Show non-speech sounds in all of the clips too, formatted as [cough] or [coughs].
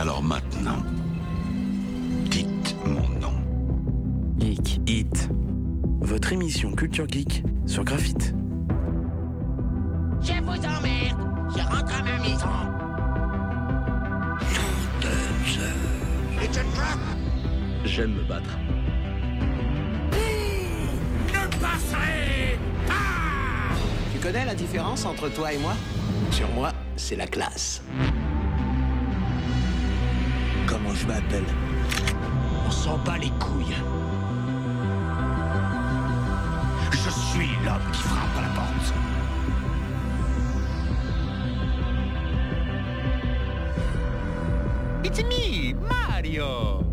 Alors maintenant, dites mon nom. Geek Hit. Votre émission Culture Geek sur Graphite. Je vous emmerde. Je rentre à ma maison. It's a trap. J'aime me battre. Ne passerez pas. Tu connais la différence entre toi et moi? Sur moi, c'est la classe. Je m'appelle On s'en bat les couilles. Je suis l'homme qui frappe à la porte. It's me, Mario.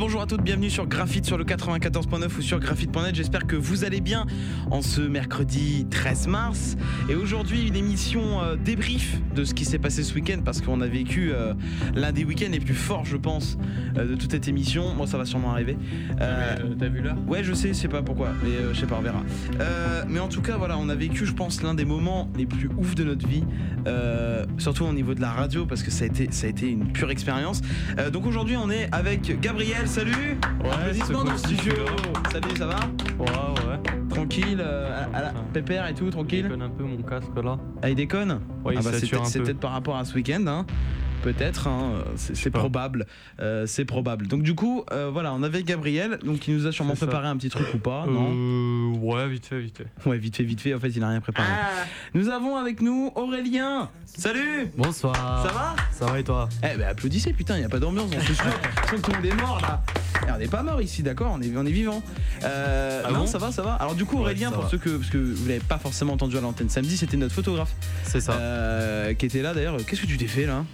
Bonjour à toutes, bienvenue sur Graphite sur le 94.9 ou sur graphite.net. J'espère que vous allez bien en ce mercredi 13 mars. Et aujourd'hui, une émission euh, débrief de ce qui s'est passé ce week-end parce qu'on a vécu euh, l'un des week-ends les plus forts, je pense, de toute cette émission. Moi, ça va sûrement arriver. Euh, T'as vu l'heure? Ouais, je sais, je sais pas pourquoi, mais euh, je sais pas, on verra. Euh, mais en tout cas, voilà, on a vécu, je pense, l'un des moments les plus ouf de notre vie, euh, surtout au niveau de la radio, parce que ça a été, ça a été une pure expérience. Euh, donc aujourd'hui, on est avec Gabriel. Salut. C'est dans le studio. Salut, ça va? Ouais, ouais. Tranquille, euh, à- à la- pépère et tout, Je tranquille. déconne un peu mon casque là. Ah, il déconne? Ouais, il Ah bah, c'est peut-être par rapport à ce week-end, hein. Peut-être, hein, euh, c'est probable, euh, c'est probable. Donc du coup, euh, voilà, on avait Gabriel, donc il nous a sûrement préparé un petit truc ou pas, non Euh, ouais, vite fait, vite fait. Ouais, vite fait, vite fait. En fait, il n'a rien préparé. Nous avons avec nous Aurélien. Salut. Bonsoir. Ça va? Ça va et toi? Eh ben applaudissez, putain, il y a pas d'ambiance dans ce studio. Je sens que tout le monde est mort là. Eh, on n'est pas mort ici, d'accord On est, on est vivant. Euh, Ah non, bon? ça va, ça va. Alors du coup, Aurélien, pour va. ceux que parce que vous l'avez pas forcément entendu à l'antenne samedi, c'était notre photographe C'est ça. euh, qui était là d'ailleurs. Qu'est-ce que tu t'es fait là?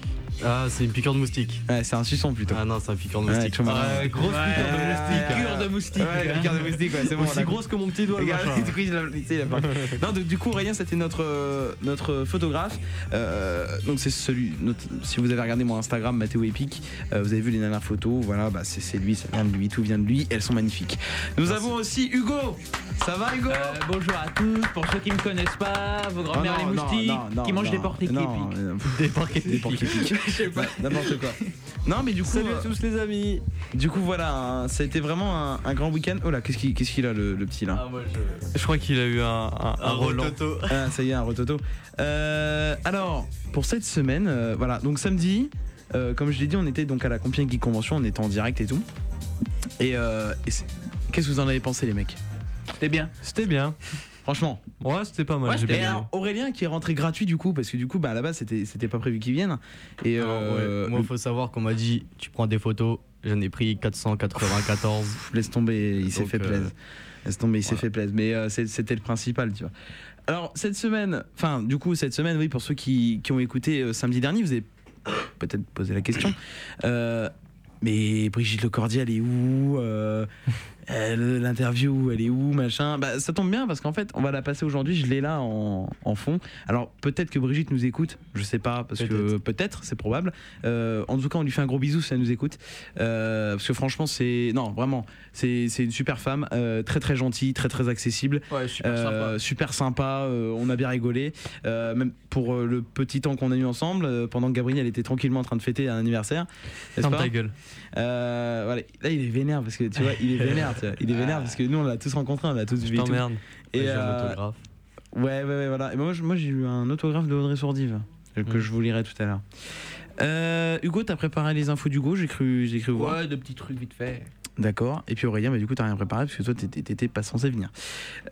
Ah, c'est une piqûre de moustique. Ouais, c'est un suçon plutôt. Ah non, c'est un piqueur de Ouais, moustique. Ah, grosse Ouais. piqûre de moustique. Piqûre de moustique. Ouais, piqûre de moustique, ouais, c'est bon. Aussi grosse que mon petit doigt. le Regarde, du [laughs] coup, il a- a non, donc, du coup, Aurélien, c'était notre, euh, notre photographe. Euh, donc, c'est celui. notre- si vous avez regardé mon Instagram, Mathéo Epic, euh, vous avez vu les dernières photos. Voilà, bah, c'est c'est lui, ça vient de lui, tout vient de lui. Elles sont magnifiques. Nous avons aussi Hugo. Ça va, Hugo Euh, bonjour à tous, pour ceux qui me connaissent pas, vos grands-mères Oh, non, les non, moustiques, non, non, qui mangent non, des portes euh, [laughs] Des épiques. [laughs] Je sais pas. N'importe quoi. Non, mais du coup, Salut à euh, tous les amis. du coup, voilà, hein, ça a été vraiment un, un grand week-end. Oh là, qu'est-ce qu'il qu'est-ce qu'il a, le, le petit là Ah, moi je. Je crois qu'il a eu un, un, un Roland. [laughs] Ah, ça y est, un rototo. Euh, alors, pour cette semaine, euh, voilà, donc samedi, euh, comme je l'ai dit, on était donc à la Compiègne Geek Convention, on était en direct et tout. Et, euh, et qu'est-ce que vous en avez pensé, les mecs? C'était bien. C'était bien. Franchement. Ouais, c'était pas mal. Ouais, j'ai bien aimé. alors, Aurélien qui est rentré gratuit du coup, parce que du coup, bah, à la base, c'était c'était pas prévu qu'il vienne. Et Alors, euh, ouais, Moi, faut savoir qu'on m'a dit tu prends des photos. J'en ai pris 494. [laughs] laisse tomber, il s'est Donc, fait euh, plaisir. Laisse tomber, il s'est voilà. fait plaisir. Mais euh, c'est- c'était le principal, tu vois. Alors, cette semaine, enfin, du coup, cette semaine, oui, pour ceux qui, qui ont écouté euh, samedi dernier, vous avez peut-être posé la question. Euh, mais Brigitte Lecordier, elle est où Euh, L'interview, elle est où Machin. Bah, ça tombe bien parce qu'en fait, on va la passer aujourd'hui. Je l'ai là en, en fond. Alors, peut-être que Brigitte nous écoute. Je sais pas, parce que peut-être, c'est probable. Euh, en tout cas, on lui fait un gros bisou si elle nous écoute. Euh, parce que franchement, c'est. Non, vraiment, c'est c'est une super femme. euh, très, très gentille, très, très accessible. Ouais, super sympa. super sympa, on a bien rigolé. Même pour le petit temps qu'on a eu ensemble, pendant que Gabriel était tranquillement en train de fêter un anniversaire. Ferme ta gueule. Voilà. Là, il est vénère parce que tu vois, il est vénère. [laughs] tu vois. Il est vénère parce que nous, on l'a tous rencontré, on l'a tous vu. et t'emmerde. Et un euh, autographe. ouais, ouais, ouais, voilà. Et moi, j'ai eu un autographe de Audrey Sourdive euh, que Mm. je vous lirai tout à l'heure. Euh, Hugo, t'as préparé les infos d'Hugo, j'ai cru, j'ai cru voir. Ouais, de petits trucs vite fait. D'accord. Et puis Aurélien, bah, du coup, t'as rien préparé parce que toi, t'étais pas censé venir.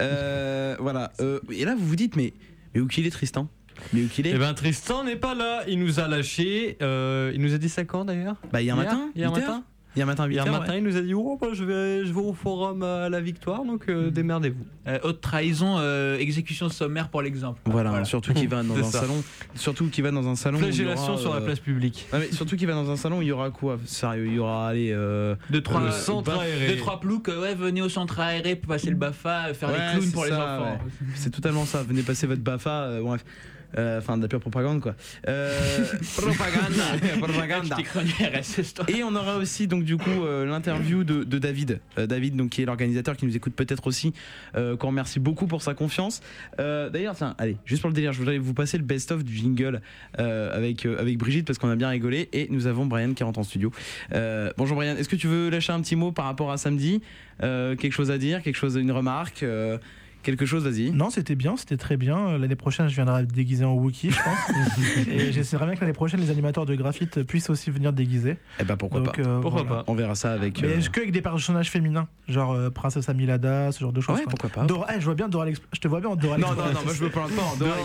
Euh, [laughs] voilà. Euh, et là, vous vous dites, mais, mais où qu'il est Tristan? Mais où qu'il est? Eh ben Tristan n'est pas là, il nous a lâché. euh, il nous a dit 5 ans d'ailleurs? Bah, hier matin Hier 8 heures matin? Hier matin, 8 Hier matin, ouais. il nous a dit oh, bah, je, vais, je vais au forum à la victoire, donc euh, démerdez-vous. Euh, haute trahison, euh, exécution sommaire pour l'exemple. Voilà, surtout qu'il va [laughs] dans un ça. salon. Surtout qu'il va dans un salon. Flagellation aura, sur la euh, place publique. non, mais surtout qu'il va dans un salon où il y aura quoi? Sérieux, il y aura allez, euh, Deux, trois, Le euh, centre bah, aéré. Deux, trois ploucs, euh, ouais, venez au centre aéré pour passer le BAFA, euh, faire Ouais, les clowns pour les enfants. ouais. C'est totalement ça. Venez passer votre Bafa. euh, bref. Euh, Enfin, de la pure propagande, quoi. Euh, [laughs] RSS, [laughs] toi. Et on aura aussi donc du coup euh, l'interview de, de David, David donc qui est l'organisateur qui nous écoute peut-être aussi, qu'on remercie beaucoup pour sa confiance. D'ailleurs, tiens, allez, juste pour le délire, je voudrais vous passer le best-of du jingle avec avec Brigitte parce qu'on a bien rigolé et nous avons Brian qui rentre en studio. Bonjour Brian, est-ce que tu veux lâcher un petit mot par rapport à samedi? Quelque chose à dire, quelque chose, une remarque, quelque chose, vas-y. Non, c'était bien, c'était très bien. Euh, L'année prochaine, je viendrai déguisé en Wookie, je pense. [laughs] et j'essaierai bien que l'année prochaine, les animateurs de graphite puissent aussi venir déguisés. Eh ben pourquoi Donc, pas. euh, Pourquoi voilà. pas On verra ça avec. Mais euh, que avec des personnages féminins, genre euh, Princesse Amilada, ce genre de choses. Ouais, quoi. pourquoi pas. Dora, eh, je vois bien Dora. Je te vois bien en Dora Non, non, non, moi je veux pas en Dora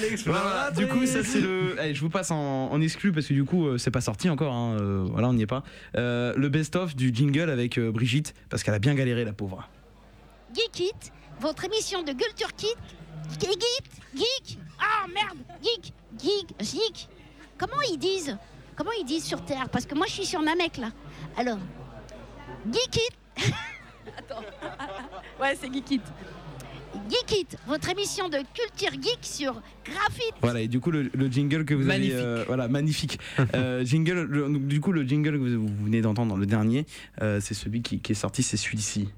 l'exploratrice. Voilà, du coup, ça c'est le. Allez, je vous passe en, en exclu parce que du coup, euh, c'est pas sorti encore. hein, euh, voilà, on n'y est pas. Euh, le best-of du jingle avec euh, Brigitte parce qu'elle a bien galéré, la pauvre. Geek It, votre émission de culture kit. Geek Geek. Ah merde, Geek, Geek, Geek. Comment ils disent Comment ils disent sur Terre? Parce que moi je suis sur Namek là. Alors, Geek It. [laughs] Attends. [laughs] Ouais, c'est Geek It. Geek It, votre émission de culture geek sur graphite. Voilà, et du coup, le, le jingle que vous Magnifique. avez. euh, voilà, magnifique. [laughs] Euh, jingle, le- donc, du coup, le jingle que vous, vous venez d'entendre, le dernier, euh, c'est celui qui, qui est sorti, c'est celui-ci.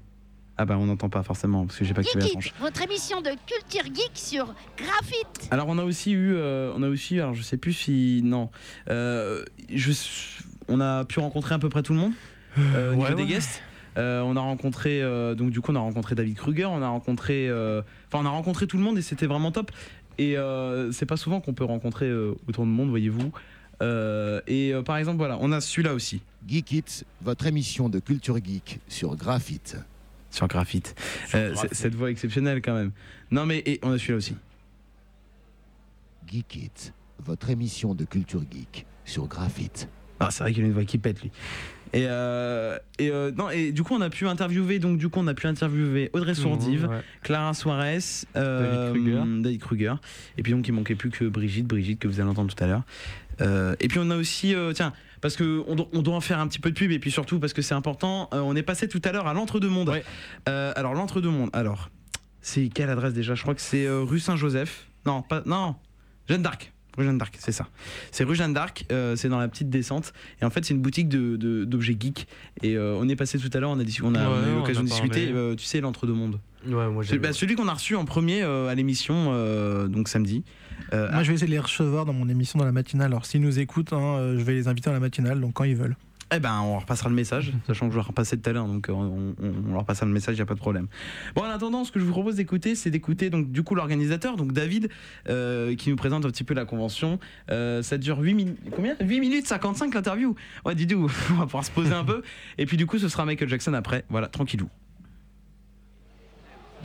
Ah bah, on n'entend pas forcément parce que j'ai pas activé la Geek tranche. It, votre émission de culture geek sur graphite. Alors on a aussi eu, euh, on a aussi, alors je sais plus si non, euh, je, on a pu rencontrer à peu près tout le monde euh, au ouais, niveau des guests. Euh, on a rencontré, euh, donc du coup on a rencontré David Kruger, on a rencontré, euh, enfin on a rencontré tout le monde et c'était vraiment top. Et euh, c'est pas souvent qu'on peut rencontrer euh, autant de monde, voyez-vous. Euh, et euh, par exemple voilà, on a celui-là aussi Geek It, votre émission de culture geek sur Graphite. Sur Graphite. Euh, cette voix exceptionnelle quand même. Non mais et on a celui-là aussi. Geek It, votre émission de culture geek sur Graphite. Ah, c'est vrai qu'il a une voix qui pète lui. Et, euh, et, euh, non, et du coup, on a pu interviewer, donc du coup, on a pu interviewer Audrey Sourdive, Ouais. Clara Suarez, euh, David Kruger. David Kruger. Et puis donc, il manquait plus que Brigitte, Brigitte que vous allez entendre tout à l'heure. Euh, et puis on a aussi, euh, tiens, parce que on, do- on doit en faire un petit peu de pub et puis surtout parce que c'est important. euh, on est passé tout à l'heure à l'entre-deux-mondes. Ouais. Euh, alors l'entre-deux-mondes. Alors, c'est quelle adresse déjà? Je crois que c'est euh, rue Saint-Joseph. Non, pas non, Jeanne d'Arc. Rue Jeanne d'Arc, c'est ça. C'est rue Jeanne d'Arc, euh, c'est dans la petite descente. Et en fait, c'est une boutique de- de- d'objets geeks. Et euh, on est passé tout à l'heure, on a, on a, Ouais, on a eu on l'occasion de discuter. euh, tu sais, l'entre-deux-mondes. Ouais, moi bah, celui qu'on a reçu en premier euh, à l'émission, euh, donc samedi. Euh, Moi, je vais essayer de les recevoir dans mon émission dans la matinale. Alors, s'ils nous écoutent, hein, je vais les inviter dans la matinale, donc quand ils veulent. Eh ben, on repassera le message, sachant que je vais repasser tout à l'heure, donc euh, on, leur passera le message, il n'y a pas de problème. Bon, en attendant, ce que je vous propose d'écouter, c'est d'écouter donc du coup l'organisateur, donc David, euh, qui nous présente un petit peu la convention. Euh, ça dure 8 minutes, combien? 8 minutes 55 l'interview? Ouais, Didou, [laughs] on va pouvoir se poser un peu. Et puis du coup, ce sera Michael Jackson après. Voilà, tranquillou.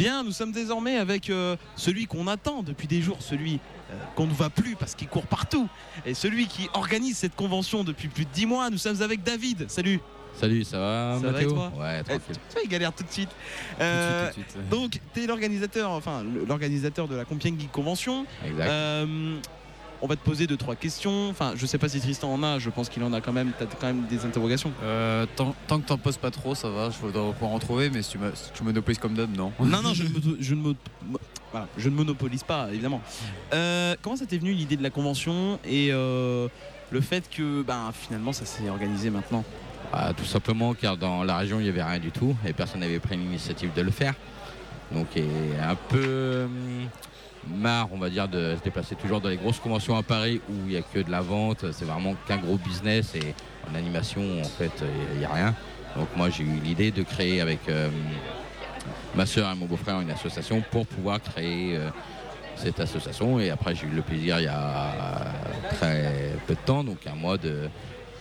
Bien, nous sommes désormais avec euh, celui qu'on attend depuis des jours, celui euh, qu'on ne voit plus parce qu'il court partout, et celui qui organise cette convention depuis plus de 10 mois. Nous sommes avec David. Salut. Salut, ça va Ça va Mathéo toi Ouais, Eh, tranquille. tu vois, il galère tout de suite. Tout de Euh, suite, tout de suite. donc, tu es l'organisateur, enfin, l'organisateur de la Compiègne Geek Convention. Exact. On va te poser deux, trois questions. Enfin, je sais pas si Tristan en a, je pense qu'il en a quand même. Tu as quand même des interrogations. Euh, tant, tant que t'en poses pas trop, ça va, je dois pouvoir en trouver, mais si tu, me- si tu monopolises comme d'hab, non. non, non, je ne, me- je ne voilà, je ne monopolise pas, évidemment. Euh, comment ça t'est venu l'idée de la convention et euh, le fait que ben, finalement ça s'est organisé maintenant? Ah, tout simplement car dans la région il n'y avait rien du tout et personne n'avait pris l'initiative de le faire. Donc et un peu hum, marre on va dire de se déplacer toujours dans les grosses conventions à Paris où il n'y a que de la vente, c'est vraiment qu'un gros business et en animation en fait il n'y a rien. Donc moi j'ai eu l'idée de créer avec euh, ma soeur et mon beau-frère une association pour pouvoir créer euh, cette association et après j'ai eu le plaisir il y a très peu de temps, donc un mois de,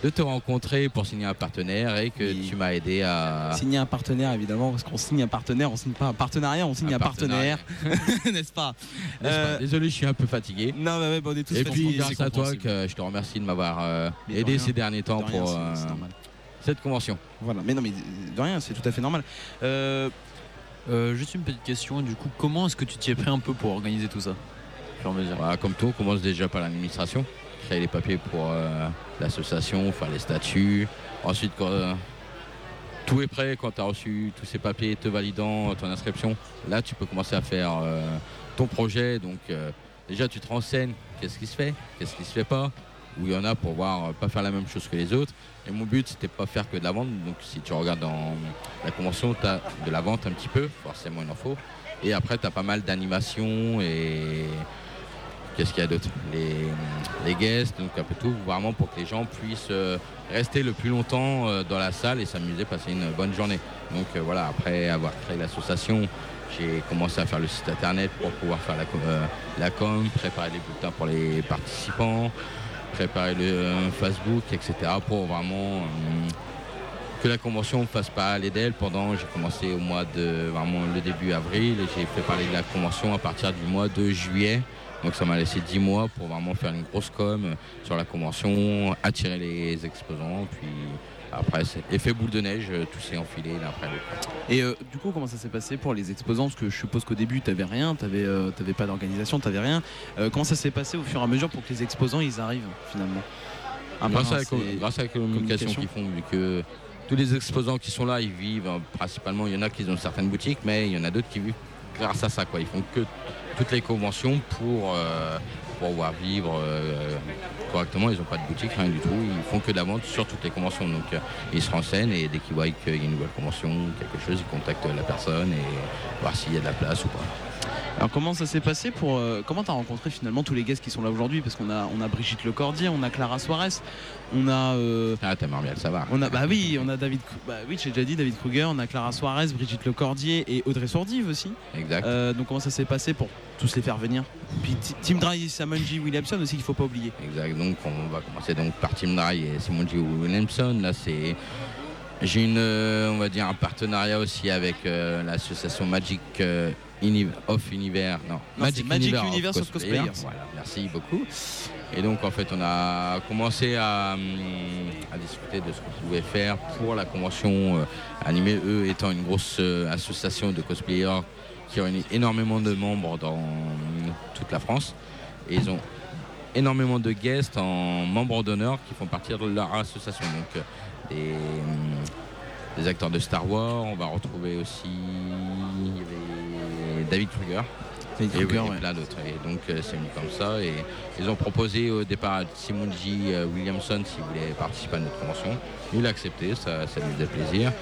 de te rencontrer pour signer un partenaire et que Oui. tu m'as aidé à... Signer un partenaire, évidemment, parce qu'on signe un partenaire, on signe pas un partenariat, on signe un, partenaire, [laughs] n'est-ce pas? Euh, Désolé, je suis un peu fatigué. Non, mais bon, on est tous Et puis grâce à toi que je te remercie de m'avoir euh, de aidé ces derniers temps De rien, pour euh, cette convention. Voilà, mais non, mais de rien, c'est tout à fait normal. Juste une petite question, du coup, comment est-ce que tu t'y es pris un peu pour organiser tout ça? À mesure. Voilà, comme tout, on commence déjà par l'administration, créer les papiers pour euh, l'association, faire les statuts. Ensuite, quand euh, tout est prêt, quand tu as reçu tous ces papiers te validant ton inscription, là tu peux commencer à faire euh, ton projet. Donc euh, déjà tu te renseignes, qu'est-ce qui se fait, qu'est-ce qui se fait pas, où il y en a pour voir euh, pas faire la même chose que les autres. Et mon but c'était pas faire que de la vente, donc si tu regardes dans la convention, tu as de la vente un petit peu, forcément il en faut. Et après tu as pas mal d'animations et qu'est-ce qu'il y a d'autre les, guests, donc un peu tout, vraiment pour que les gens puissent euh, rester le plus longtemps euh, dans la salle et s'amuser, passer une bonne journée. Donc euh, voilà, après avoir créé l'association, j'ai commencé à faire le site internet pour pouvoir faire la, com- la com, préparer les bulletins pour les participants, préparer le Facebook, etc. pour vraiment que la convention fasse pas aller d'elle. Pendant, j'ai commencé au mois de vraiment le début avril et j'ai fait parler de la convention à partir du mois de juillet. Donc ça m'a laissé 10 mois pour vraiment faire une grosse com euh, sur la convention, attirer les exposants, puis après c'est effet boule de neige, euh, tout s'est enfilé l'un après l'autre. Et euh, du coup, comment ça s'est passé pour les exposants? Parce que je suppose qu'au début, tu n'avais rien, tu n'avais pas d'organisation, tu n'avais rien. Euh, comment ça s'est passé au fur et à mesure pour que les exposants ils arrivent finalement? Ah, grâce, à la, grâce à la communication qu'ils font, vu que tous les exposants qui sont là, ils vivent euh, principalement, il y en a qui ont certaines boutiques, mais il y en a d'autres qui vivent grâce à ça. Quoi. Ils font que toutes les conventions pour, euh, pour pouvoir vivre euh, correctement. Ils n'ont pas de boutique, rien du tout. Ils font que de la vente sur toutes les conventions. Donc euh, ils se renseignent et dès qu'ils voient qu'il y a une nouvelle convention, quelque chose, ils contactent la personne et voir s'il y a de la place ou pas. Alors comment ça s'est passé pour euh, comment t'as rencontré finalement tous les guests qui sont là aujourd'hui? Parce qu'on a on a Brigitte Lecordier, on a Clara Suarez, on a euh, ah t'as bien ça va. On a bah oui on a David bah oui j'ai déjà dit David Kruger, on a Clara Suarez, Brigitte Lecordier et Audrey Sourdive aussi. Exact. Euh, donc comment ça s'est passé pour tous les faire venir? Puis Ti- Tim Dry, Samonji Williamson aussi qu'il faut pas oublier. Exact. Donc on va commencer donc par Tim Dry et Simon G. Williamson. Là c'est j'ai une on va dire un partenariat aussi avec l'association Magic euh, Uni- of Univers. Non, c'est Magic of Universe of Cosplayers. Voilà, merci beaucoup. Et donc en fait on a commencé à, hum, à discuter de ce qu'on pouvait faire pour la convention euh, animée, eux étant une grosse euh, association de cosplayers qui réunit énormément de membres dans toute la France. Et ils ont énormément de guests en membres d'honneur qui font partie de leur association. Donc euh, des, hum, des acteurs de Star Wars, on va retrouver aussi David Kruger. David et, Kruger, oui, et ouais. plein d'autres. Et donc euh, c'est venu comme ça. Et ils ont proposé au départ à Simon J. euh, Williamson s'il voulait participer à notre convention. Il a accepté, ça, ça lui faisait plaisir.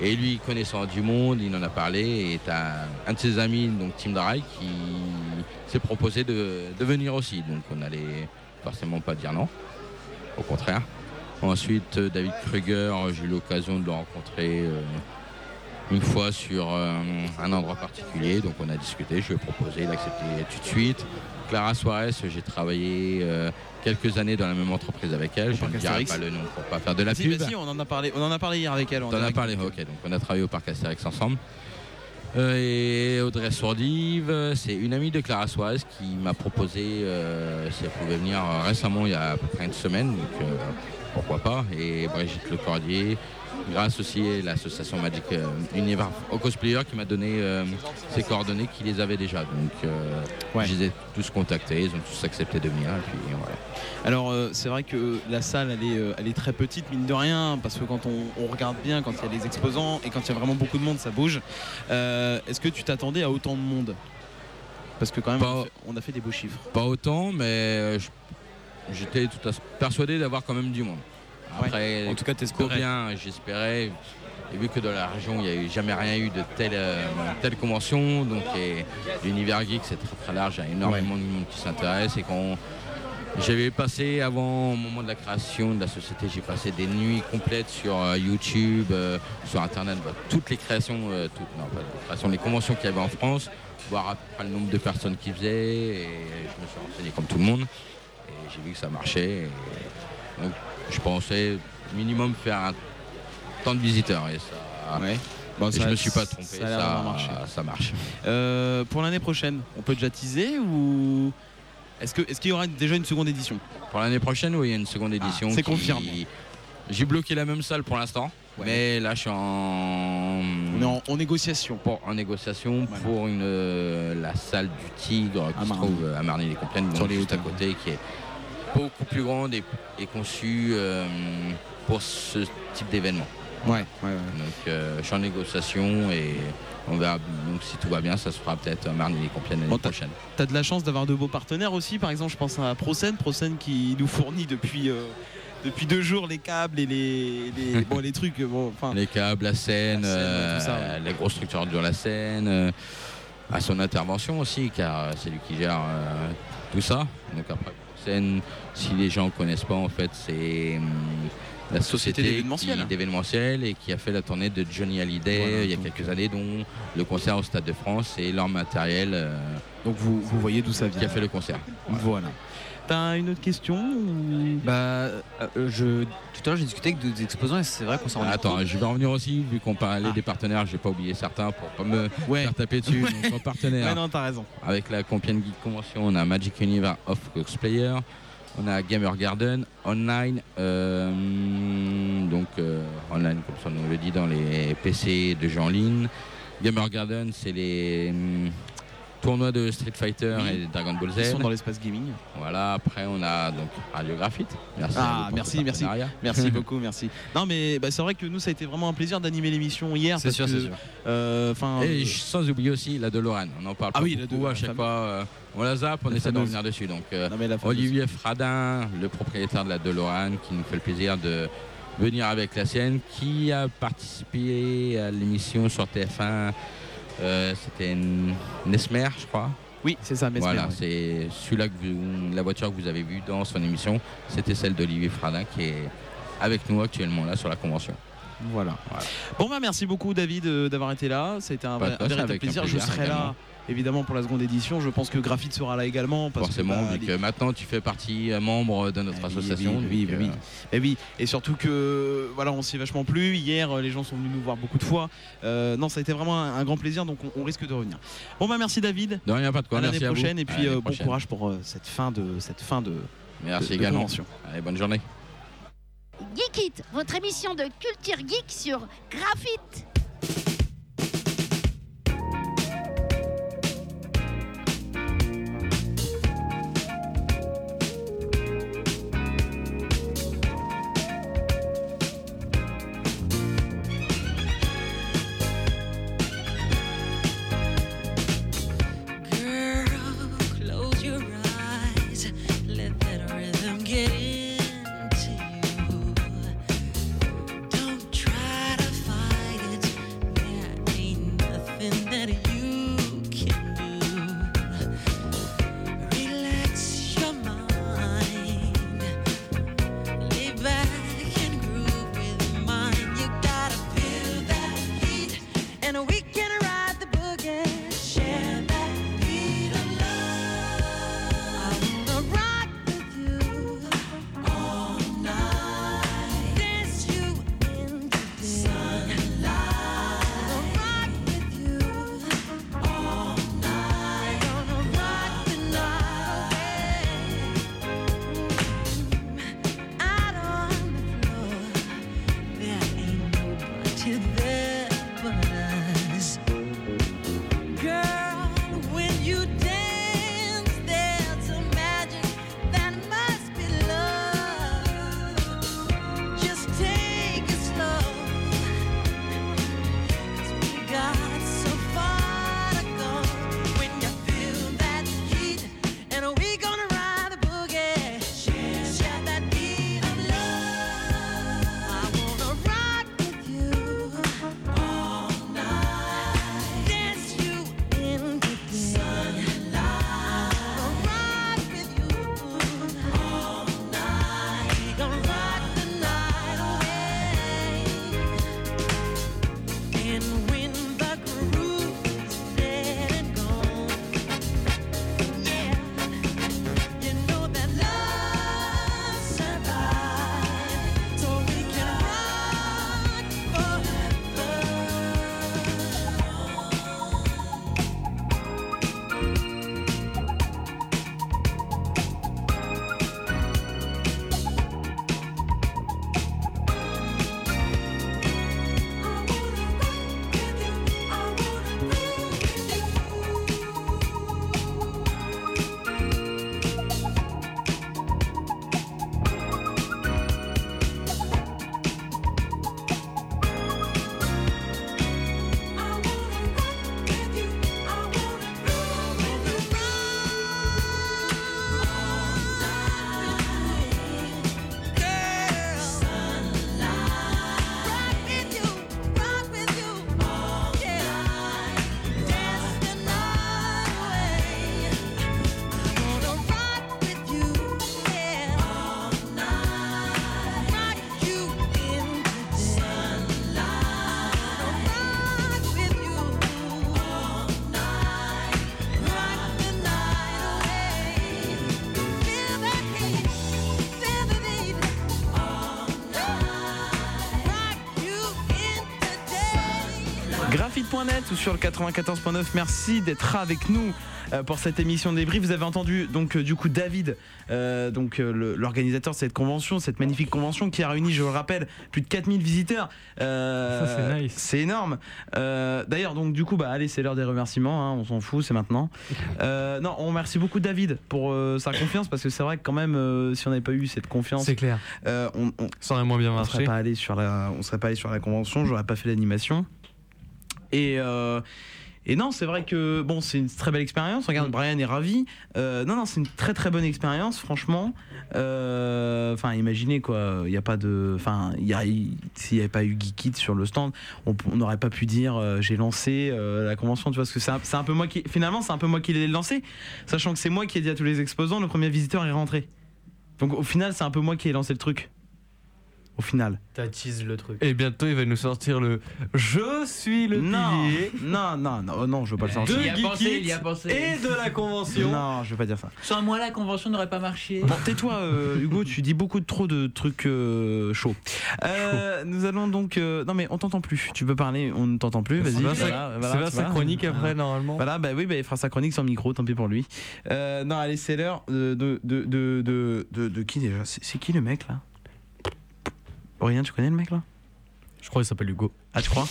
Et lui, connaissant du monde, il en a parlé. Et t'as un de ses amis, donc Tim Dry, qui s'est proposé de, de venir aussi. Donc on n'allait forcément pas dire non. Au contraire. Ensuite, euh, David Kruger, j'ai eu l'occasion de le rencontrer euh, une fois sur euh, un endroit particulier. Donc on a discuté, je lui ai proposé, il a accepté tout de suite. Clara Suarez, j'ai travaillé euh, quelques années dans la même entreprise avec elle. Je ne dirai pas le nom pour pas faire de la Si, pub. si, on en a parlé, on en a parlé hier avec elle. en T'en as direct. parlé, ok. Donc on a travaillé au parc Astérix ensemble. Euh, et Audrey Sourdive, c'est une amie de Clara Suarez qui m'a proposé si elle pouvait venir récemment, il y a à peu près une semaine. Donc pourquoi pas. Et Brigitte Lecordier, grâce aussi à l'association Magic euh, Univers au cosplayer qui m'a donné euh, ses coordonnées, qui les avait déjà. Donc euh, je les ai tous contactés, ils ont tous accepté de venir. Et puis voilà. Alors euh, c'est vrai que la salle elle est, euh, elle est très petite mine de rien parce que quand on, on regarde bien quand il y a des exposants et quand il y a vraiment beaucoup de monde ça bouge. Euh, Est-ce que tu t'attendais à autant de monde? Parce que quand même on a fait- on a fait des beaux chiffres. Pas autant, mais euh, je- j'étais tout à fait persuadé d'avoir quand même du monde. Après, En tout cas, t'espérais. combien j'espérais. Et vu que dans la région, il n'y a eu jamais rien eu de telle, euh, telle convention, donc l'univers geek c'est très très large, il y a énormément de monde qui s'intéresse et quand j'avais passé avant au moment de la création de la société, j'ai passé des nuits complètes sur euh, YouTube, euh, sur internet, bah, toutes les créations, toutes, non, pas les créations, les conventions qu'il y avait en France, voir après le nombre de personnes qui faisaient et je me suis renseigné comme tout le monde j'ai vu que ça marchait. et donc je pensais minimum faire un tant de visiteurs et ça. Bon, et je me suis pas trompé, ça marche. Euh, pour l'année prochaine, on peut déjà teaser ou est-ce qu'il y aura déjà une seconde édition? Pour l'année prochaine, oui, il y a une seconde édition. c'est qui- confirmé. J'ai bloqué la même salle pour l'instant, mais là je suis en. On est en, en négociation. Pour, en négociation pour une, euh, la salle du Tigre qui se trouve à Marny-les-Compiègnes, Sur les juste à côté, qui est beaucoup plus grande et, et conçue euh, pour ce type d'événement. Ouais, ouais, ouais. Donc euh, je suis en négociation et on verra. Donc si tout va bien, ça se fera peut-être à Marny et Compiègne l'année Bon, prochaine. T'as de la chance d'avoir de beaux partenaires aussi. Par exemple, je pense à Procen, Procen qui nous fournit depuis, euh, depuis deux jours les câbles et les, les, [laughs] bon, les trucs. Bon, enfin, Les câbles, la scène, La scène, euh, tout ça, ouais. les grosses structures de la scène, euh, à son intervention aussi, car euh, c'est lui qui gère euh, tout ça. Donc après, scène, si les gens connaissent pas, en fait, c'est hum, la Société d'événementiel. qui- et qui a fait la tournée de Johnny Hallyday Voilà, il y a quelques années, dont le concert au Stade de France et leur matériel euh, donc vous, vous voyez d'où ça qui vient. a fait le concert. Voilà. T'as une autre question ou- Bah, euh, je, tout à l'heure j'ai discuté avec d'autres exposants et c'est vrai qu'on s'en rend Attends, je vais en revenir aussi, vu qu'on parlait Ah. des partenaires, j'ai pas oublié certains pour pas me Ouais. faire taper dessus. Donc, en partenaire. Ouais, non, t'as raison. Avec la Compiègne Geek Convention, on a Magic Universe of Cosplayer, on a Gamer Garden, online, euh, donc euh, online comme ça nous le dit dans les PC de jeux en ligne. Gamer Garden, c'est les tournois de Street Fighter Oui. et Dragon Ball Ils Z. sont dans l'espace gaming. Voilà, après on a donc Radio Graphite. Merci. Ah, merci, merci. Merci [laughs] beaucoup, merci. Non, mais bah, c'est vrai que nous, ça a été vraiment un plaisir d'animer l'émission hier. C'est sûr, c'est sûr. euh, Et euh, sans oublier aussi la de Lorraine. On en parle Ah pas oui, la de- à chaque fois. euh, on la zappe, on La essaie de revenir dessus. Donc euh, non, Olivier Fradin, le propriétaire de la DeLorean, qui nous fait le plaisir de venir avec la sienne, qui a participé à l'émission sur TF1. Euh, C'était une Nesmer, je crois. Oui, c'est ça, Mesmer, Voilà, oui. c'est celui-là que vous- la voiture que vous avez vue dans son émission. C'était celle d'Olivier Fradin qui est avec nous actuellement là sur la convention. Voilà. Bon bah merci beaucoup David euh, d'avoir été là. Été un, de vrai- un véritable un plaisir. Je serai là. Évidemment pour la seconde édition. Je pense que Graphite sera là également. Parce Forcément, que, bah, vu les- que maintenant tu fais partie euh, membre de notre oui, association. oui, oui, oui, euh, oui. Et oui, et surtout que voilà, on s'y est vachement plu. Hier, euh, les gens sont venus nous voir beaucoup de fois. Euh, non, ça a été vraiment un, un grand plaisir, donc on, on risque de revenir. Bon bah merci David. De rien, pas de quoi. À l'année Merci à vous. prochaine et puis euh, bon courage pour euh, cette fin de cette fin de. Merci de- également. Allez, bonne journée. Geek It, votre émission de culture geek sur Graphite. Ou sur le 94.9. Merci d'être avec nous euh, pour cette émission de débrief. Vous avez entendu donc euh, du coup David, euh, donc l'organisateur de cette convention, cette magnifique convention qui a réuni, je le rappelle, plus de 4000 visiteurs. Euh, Ça, c'est nice. C'est énorme. Euh, D'ailleurs, donc du coup, bah allez, c'est l'heure des remerciements. hein, on s'en fout, c'est maintenant. Non, on remercie beaucoup David pour sa confiance parce que c'est vrai que quand même, si on n'avait pas eu cette confiance, C'est clair. on, on- Ça aurait moins bien on serait marché. pas allé sur la, on serait pas allé sur la convention, j'aurais pas fait l'animation. Et euh, et non, c'est vrai que bon, c'est une très belle expérience. Regarde, Brian est ravi. Euh, non, non, c'est une très très bonne expérience, franchement. Euh, Enfin, imaginez quoi, il a pas de, enfin, s'il n'y avait pas eu Geekit sur le stand, on n'aurait pas pu dire euh, j'ai lancé la convention. Tu vois, parce que c'est un, un peu moi qui, finalement, c'est un peu moi qui l'ai lancé, sachant que c'est moi qui ai dit à tous les exposants, le premier visiteur est rentré. Donc au final, c'est un peu moi qui ai lancé le truc. Au final. T'attises le truc. Et bientôt, il va nous sortir le Je suis le Non, pilier non, non, non, non, je veux pas le de sortir. Il y a pensé, il y a pensé. et de la convention. Non, je veux pas dire ça. Sans moi, la convention n'aurait pas marché. Bon, tais-toi, euh, Hugo, tu dis beaucoup de trop de trucs euh, chauds. Euh, nous allons donc. euh, non, mais on t'entend plus. Tu peux parler, on ne t'entend plus. Vas-y. C'est bien voilà, sa- chronique après, normalement. Voilà, bah oui, bah, il fera sa chronique sans micro, tant pis pour lui. Euh, non, allez, c'est l'heure de de, de, de, de, de- de qui déjà? C'est qui le mec là? Aurélien, tu connais le mec là? Je crois qu'il s'appelle Hugo. Ah, tu crois?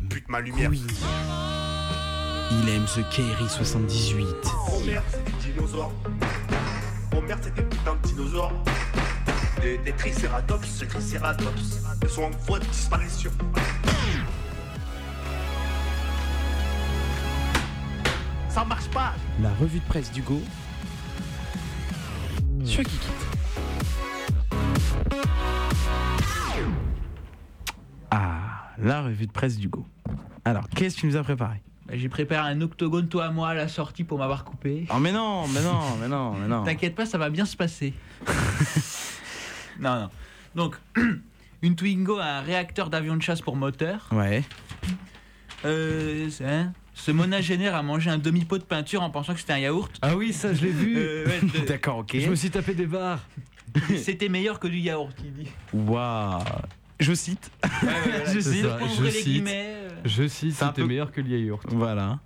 Bute ma lumière. Il aime The Kerry 78. Oh merde, c'est des dinosaures. Oh merde, c'est des putains de dinosaures. Des, des tricératops, ces tricératops. Ils sont en voie de disparition. Ça marche pas. La revue de presse d'Hugo sur Geekit. Ah, la revue de presse d'Hugo. Alors, qu'est-ce que tu nous as préparé? Bah, J'ai préparé un octogone toi à moi à la sortie pour m'avoir coupé. Oh, mais non, mais non, mais non, mais non. T'inquiète pas, ça va bien se passer. [laughs] non, non. Donc, [clears throat] une Twingo a un réacteur d'avion de chasse pour moteur. Ouais. Euh, hein, ce monagénaire a mangé un demi-pot de peinture en pensant que c'était un yaourt. Ah oui, ça, je l'ai vu. Euh, ouais, [laughs] D'accord, ok. Je me suis tapé des barres. [laughs] [laughs] C'était meilleur que du yaourt, il dit. Waouh. Je cite. [laughs] Je cite, ça, pour je cite. guillemets. euh. Je cite, c'était peu- meilleur que le yaourt. Voilà.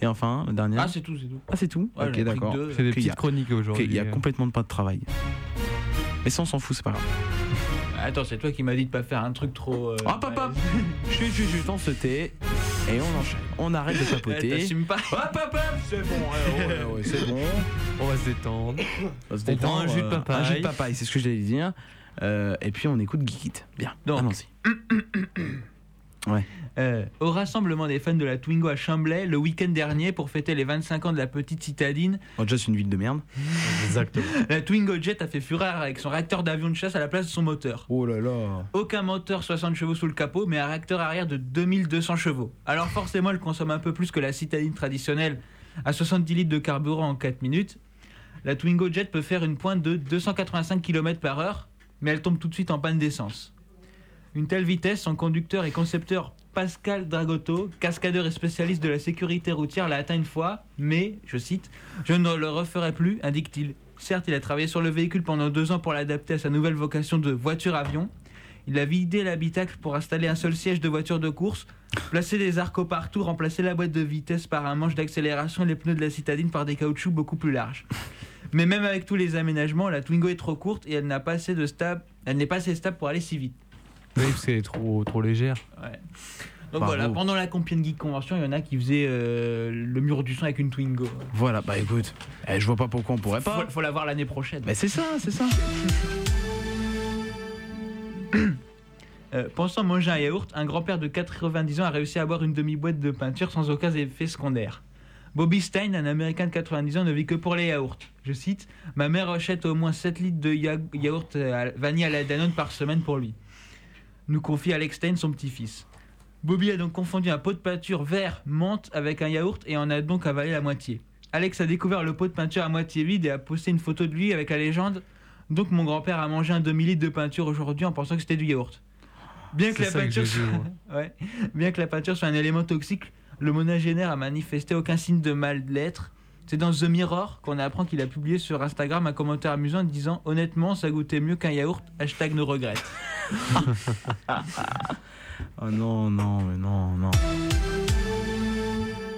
Et enfin, le dernier. Ah, c'est tout, c'est tout. Ah, c'est tout Ouais, Ok, d'accord. C'est des Ok, il y a- petites chroniques aujourd'hui. il y a complètement pas de travail. Mais ça, on s'en fout, c'est pas grave. Attends, c'est toi qui m'as dit de pas faire un truc trop. euh, Hop, hop, hop Chut, chut, chut, on se tait. Et on enchaîne. On arrête de [laughs] papoter. Pas. Hop, hop, hop C'est bon, ouais, ouais, ouais, c'est bon. [laughs] On va se détendre. On, se On prend un jus de euh, papaye. Un jus de papaye, c'est ce que j'allais dire. Euh, et puis on écoute Geekit. Bien, Donc. allons-y. [clears throat] Euh, au rassemblement des fans de la Twingo à Chamblay le week-end dernier pour fêter les 25 ans de la petite citadine, Bon, déjà, c'est une ville de merde. [laughs] Exactement. la Twingo Jet a fait fureur avec son réacteur d'avion de chasse à la place de son moteur. Oh là là. Aucun moteur 60 chevaux sous le capot, mais un réacteur arrière de 2200 chevaux. Alors forcément, elle consomme un peu plus que la citadine traditionnelle à 70 litres de carburant en 4 minutes. La Twingo Jet peut faire une pointe de 285 km par heure, mais elle tombe tout de suite en panne d'essence. Une telle vitesse, son conducteur et concepteur Pascal Dragotto, cascadeur et spécialiste de la sécurité routière, l'a atteint une fois, mais, je cite, je ne le referai plus, indique-t-il. Certes, il a travaillé sur le véhicule pendant deux ans pour l'adapter à sa nouvelle vocation de voiture-avion. Il a vidé l'habitacle pour installer un seul siège de voiture de course, placer des arcos partout, remplacer la boîte de vitesse par un manche d'accélération et les pneus de la citadine par des caoutchoucs beaucoup plus larges. Mais même avec tous les aménagements, la Twingo est trop courte et elle n'a pas assez de elle n'est pas assez stable pour aller si vite. Oui, parce qu'elle est trop, trop légère. Ouais. Donc Bravo. voilà, pendant la Compiègne Geek Convention, il y en a qui faisaient euh, le mur du son avec une Twingo. Voilà, bah écoute, eh, je vois pas pourquoi on pourrait pas. Faut, faut la voir l'année prochaine. Mais c'est ça, c'est ça. [coughs] Euh, pensant manger un yaourt, un grand-père de 90 ans a réussi à boire une demi-boîte de peinture sans aucun effet secondaire. Bobby Stein, un américain de 90 ans, ne vit que pour les yaourts. Je cite Ma mère achète au moins 7 litres de ya- yaourt à- vanille à la Danone par semaine pour lui. Nous confie Alex Stein, son petit-fils. Bobby a donc confondu un pot de peinture vert menthe avec un yaourt et en a donc avalé la moitié. Alex a découvert le pot de peinture à moitié vide et a posté une photo de lui avec la légende Donc mon grand-père a mangé un demi-litre de peinture aujourd'hui en pensant que c'était du yaourt. Bien que, la que peinture soit... [laughs] ouais. Bien que la peinture soit un élément toxique, le monagénaire a manifesté aucun signe de mal-être. C'est dans The Mirror qu'on apprend qu'il a publié sur Instagram un commentaire amusant disant Honnêtement, ça goûtait mieux qu'un yaourt, hashtag ne regrette. Oh [laughs] non, non, mais non, non.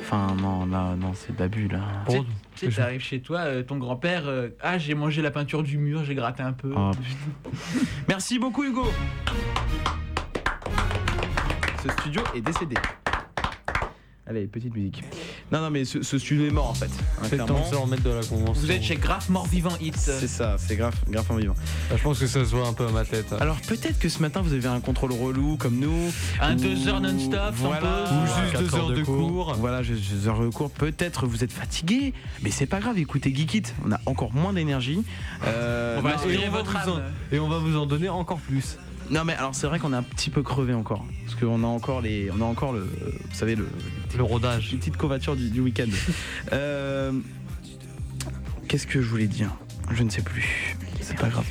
Enfin, non, là, non, c'est babu, là. Tu sais- tu sais, t'arrives chez toi, euh, ton grand-père, euh, ah j'ai mangé la peinture du mur, j'ai gratté un peu. Oh, [laughs] Merci beaucoup, Hugo. Ce studio est décédé. Allez, petite musique. Non, non, mais ce, ce studio est mort en fait. hein, C'est le temps de se remettre de la convention. Vous êtes chez Graf Mort Vivant Hit. C'est ça, c'est grave, grave en vivant. Ah, Je pense que ça se voit un peu à ma tête. Alors peut-être que ce matin vous avez un contrôle relou comme nous. Un ou- deux heures non-stop, Voilà. Ou juste Quatre deux heures de cours. Voilà, juste deux heures de cours. Peut-être vous êtes fatigué, mais c'est pas grave. Écoutez Geekit, on a encore moins d'énergie. Euh, On va non, et on votre en- âme. Et on va vous en donner encore plus. Non mais alors c'est vrai qu'on est un petit peu crevé encore parce qu'on a encore les on a encore le vous savez le Le rodage. une petite courbature du, du week-end. [laughs] Euh, Qu'est-ce que je voulais dire? Je ne sais plus. C'est pas grave.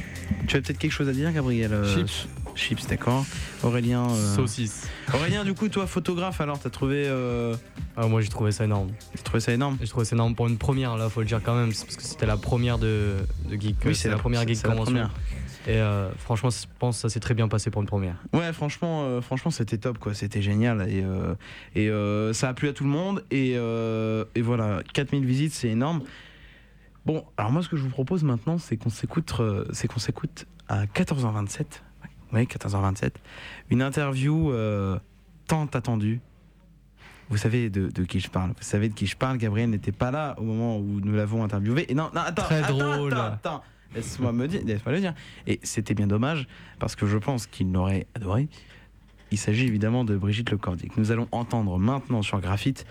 Tu as peut-être quelque chose à dire, Gabriel euh, Chips. Chips, d'accord. Aurélien. euh, Saucisse. Aurélien, du coup, toi, photographe, alors, t'as trouvé, euh, Ah, moi j'ai trouvé ça énorme. t'as trouvé ça énorme? J'ai trouvé ça énorme pour une première, là, faut le dire quand même, parce que c'était la première de, de Geek. Oui, euh, c'est la, la- première Geek la Convention. première. Et euh, franchement, je pense que ça s'est très bien passé pour une première. Ouais, franchement, euh, franchement, c'était top, quoi. C'était génial et, euh, et euh, ça a plu à tout le monde et, euh, et voilà, 4000 visites, c'est énorme. Bon, alors moi, ce que je vous propose maintenant, c'est qu'on s'écoute, euh, c'est qu'on s'écoute à 14h27. Ouais, 14h27, une interview euh, tant attendue. Vous savez de, de qui je parle. Vous savez de qui je parle. Gabriel n'était pas là au moment où nous l'avons interviewé. Et non, non, attends, Très attends, drôle. attends, attends. Laisse-moi me dire, laisse-moi le dire. Et c'était bien dommage parce que je pense qu'il l'aurait adoré. Il s'agit évidemment de Brigitte Lecordier que nous allons entendre maintenant sur Graphite.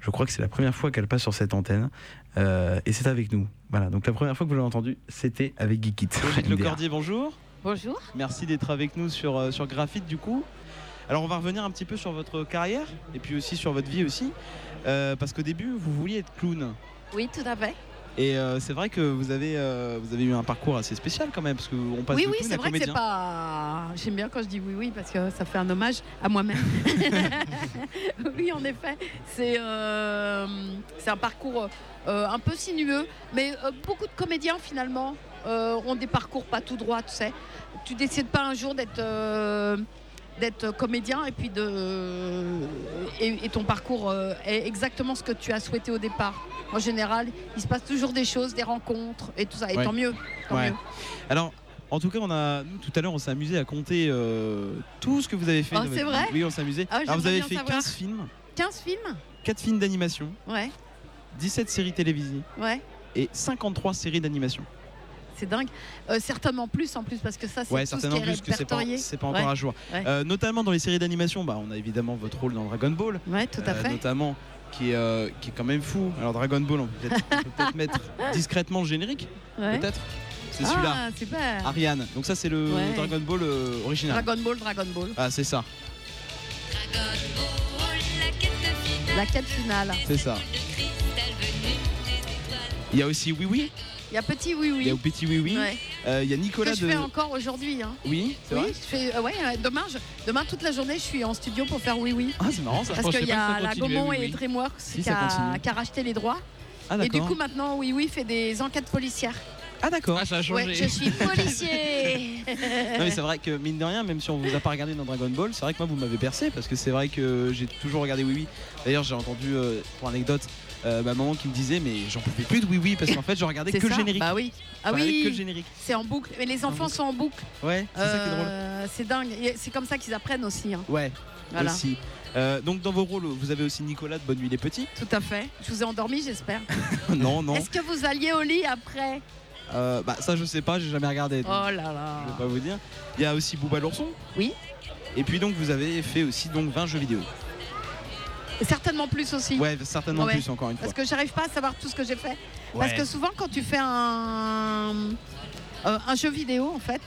Je crois que c'est la première fois qu'elle passe sur cette antenne Euh, et c'est avec nous. Voilà, donc la première fois que vous l'avez entendu, c'était avec Geekit. Brigitte Lecordier, bonjour. Bonjour. Merci d'être avec nous sur, euh, sur Graphite du coup. Alors on va revenir un petit peu sur votre carrière et puis aussi sur votre vie aussi. Euh, parce qu'au début vous vouliez être clown. Oui, tout à fait. Et euh, c'est vrai que vous avez, euh, vous avez eu un parcours assez spécial quand même parce qu'on passe oui, de oui, clown c'est vrai que c'est pas. J'aime bien quand je dis oui, oui, parce que ça fait un hommage à moi-même. [laughs] oui, en effet, c'est euh, un parcours un peu sinueux, mais beaucoup de comédiens finalement ont des parcours pas tout droit, tu sais. Tu décides pas un jour d'être d'être comédien et puis de et, et ton parcours euh, est exactement ce que tu as souhaité au départ. En général, il se passe toujours des choses, des rencontres et tout ça. Et Ouais. tant mieux. tant Ouais. mieux. Alors en tout cas on a, nous tout à l'heure on s'est amusé à compter euh, tout ce que vous avez fait. Oh, c'est vrai Oui on s'est amusé. Ah, Alors vous avez fait savoir. 15 films, 15 films 4 films d'animation, Ouais, 17 séries télévisées ouais. et 53 séries d'animation. C'est dingue. Euh, certainement plus en plus parce que ça c'est Ouais, tout ce qui certainement est plus que c'est pas, c'est pas Ouais. encore à jour. Ouais. Euh, notamment dans les séries d'animation, bah, on a évidemment votre rôle dans Dragon Ball. Ouais, tout à euh, fait. Notamment, qui est, qui est quand même fou. Alors Dragon Ball, on peut peut-être on peut peut-être [laughs] mettre discrètement le générique, peut-être. C'est celui-là. Ah, super. Ariane. Donc ça c'est le Ouais. Dragon Ball euh, original. Dragon Ball, Dragon Ball. Ah c'est ça, La quête finale. c'est ça. Il y a aussi Oui Oui. Il y a Petit Oui Il y a Oui. Petit Oui Oui. Ouais. Euh, il y a Nicolas que je de. fais encore aujourd'hui. Hein. Oui, c'est Oui, vrai. je fais, euh, ouais, euh, demain, je- demain toute la journée, je suis en studio pour faire Oui Oui. Ah c'est marrant ça. Parce qu'il y a la Gaumont et DreamWorks Si, qui, ça a, qui a racheté les droits. Ah et du coup, maintenant, Oui Oui fait des enquêtes policières. Ah d'accord. Ouais, je suis [laughs] policier. Non mais c'est vrai que mine de rien, même si on vous a pas regardé dans Dragon Ball, c'est vrai que moi vous m'avez percé parce que c'est vrai que j'ai toujours regardé Oui Oui. D'ailleurs j'ai entendu euh, pour anecdote euh, ma maman qui me disait mais j'en pouvais plus de Oui Oui parce qu'en fait je [laughs] regardais C'est que le générique. Bah oui. Ah oui. que le générique. C'est en boucle. Mais les enfants sont en boucle. Ouais, c'est ça qui est drôle. Euh, C'est dingue. C'est comme ça qu'ils apprennent aussi. hein. Ouais. Voilà. Aussi. Euh, donc dans vos rôles, vous avez aussi Nicolas de Bonne Nuit les Petits. Tout à fait. Je vous ai endormi, j'espère. [laughs] non, non. Est-ce que vous alliez au lit après? Euh, bah ça je sais pas, j'ai jamais regardé. Oh là là. Je vais pas vous dire. Il y a aussi Booba l'ourson. Oui. Et puis donc vous avez fait aussi donc 20 jeux vidéo. Certainement plus aussi. Ouais, certainement Ouais. plus encore une fois. Parce que j'arrive pas à savoir tout ce que j'ai fait. Parce que souvent, quand tu fais un, euh, un jeu vidéo, en fait,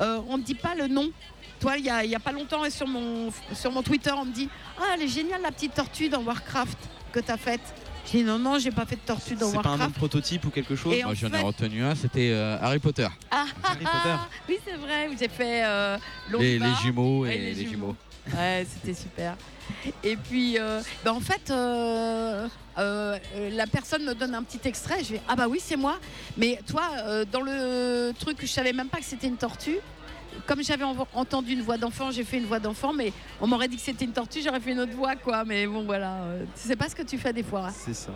euh, on ne dit pas le nom. Toi, il y a, y a pas longtemps, sur mon, sur mon Twitter, on me dit Ah, elle est géniale la petite tortue dans Warcraft que tu as faite. Je dis Non, non, j'ai pas fait de tortue dans C'est pas un nom de Warcraft. prototype ou quelque chose Et Moi j'en ai retenu un, c'était euh, Harry Potter. Ah, Harry Potter. oui, c'est vrai, où j'ai fait euh, Les, jumeaux et, les, jumeaux. Ouais, c'était super. Et puis, euh, ben, en fait, euh, euh, la personne me donne un petit extrait. Je vais ah bah oui, c'est moi. Mais toi, euh, dans le truc, je savais même pas que c'était une tortue. comme j'avais en- entendu une voix d'enfant, j'ai fait une voix d'enfant, mais on m'aurait dit que c'était une tortue, j'aurais fait une autre voix, quoi. Mais bon, voilà. Tu sais pas ce que tu fais des fois. hein. C'est ça.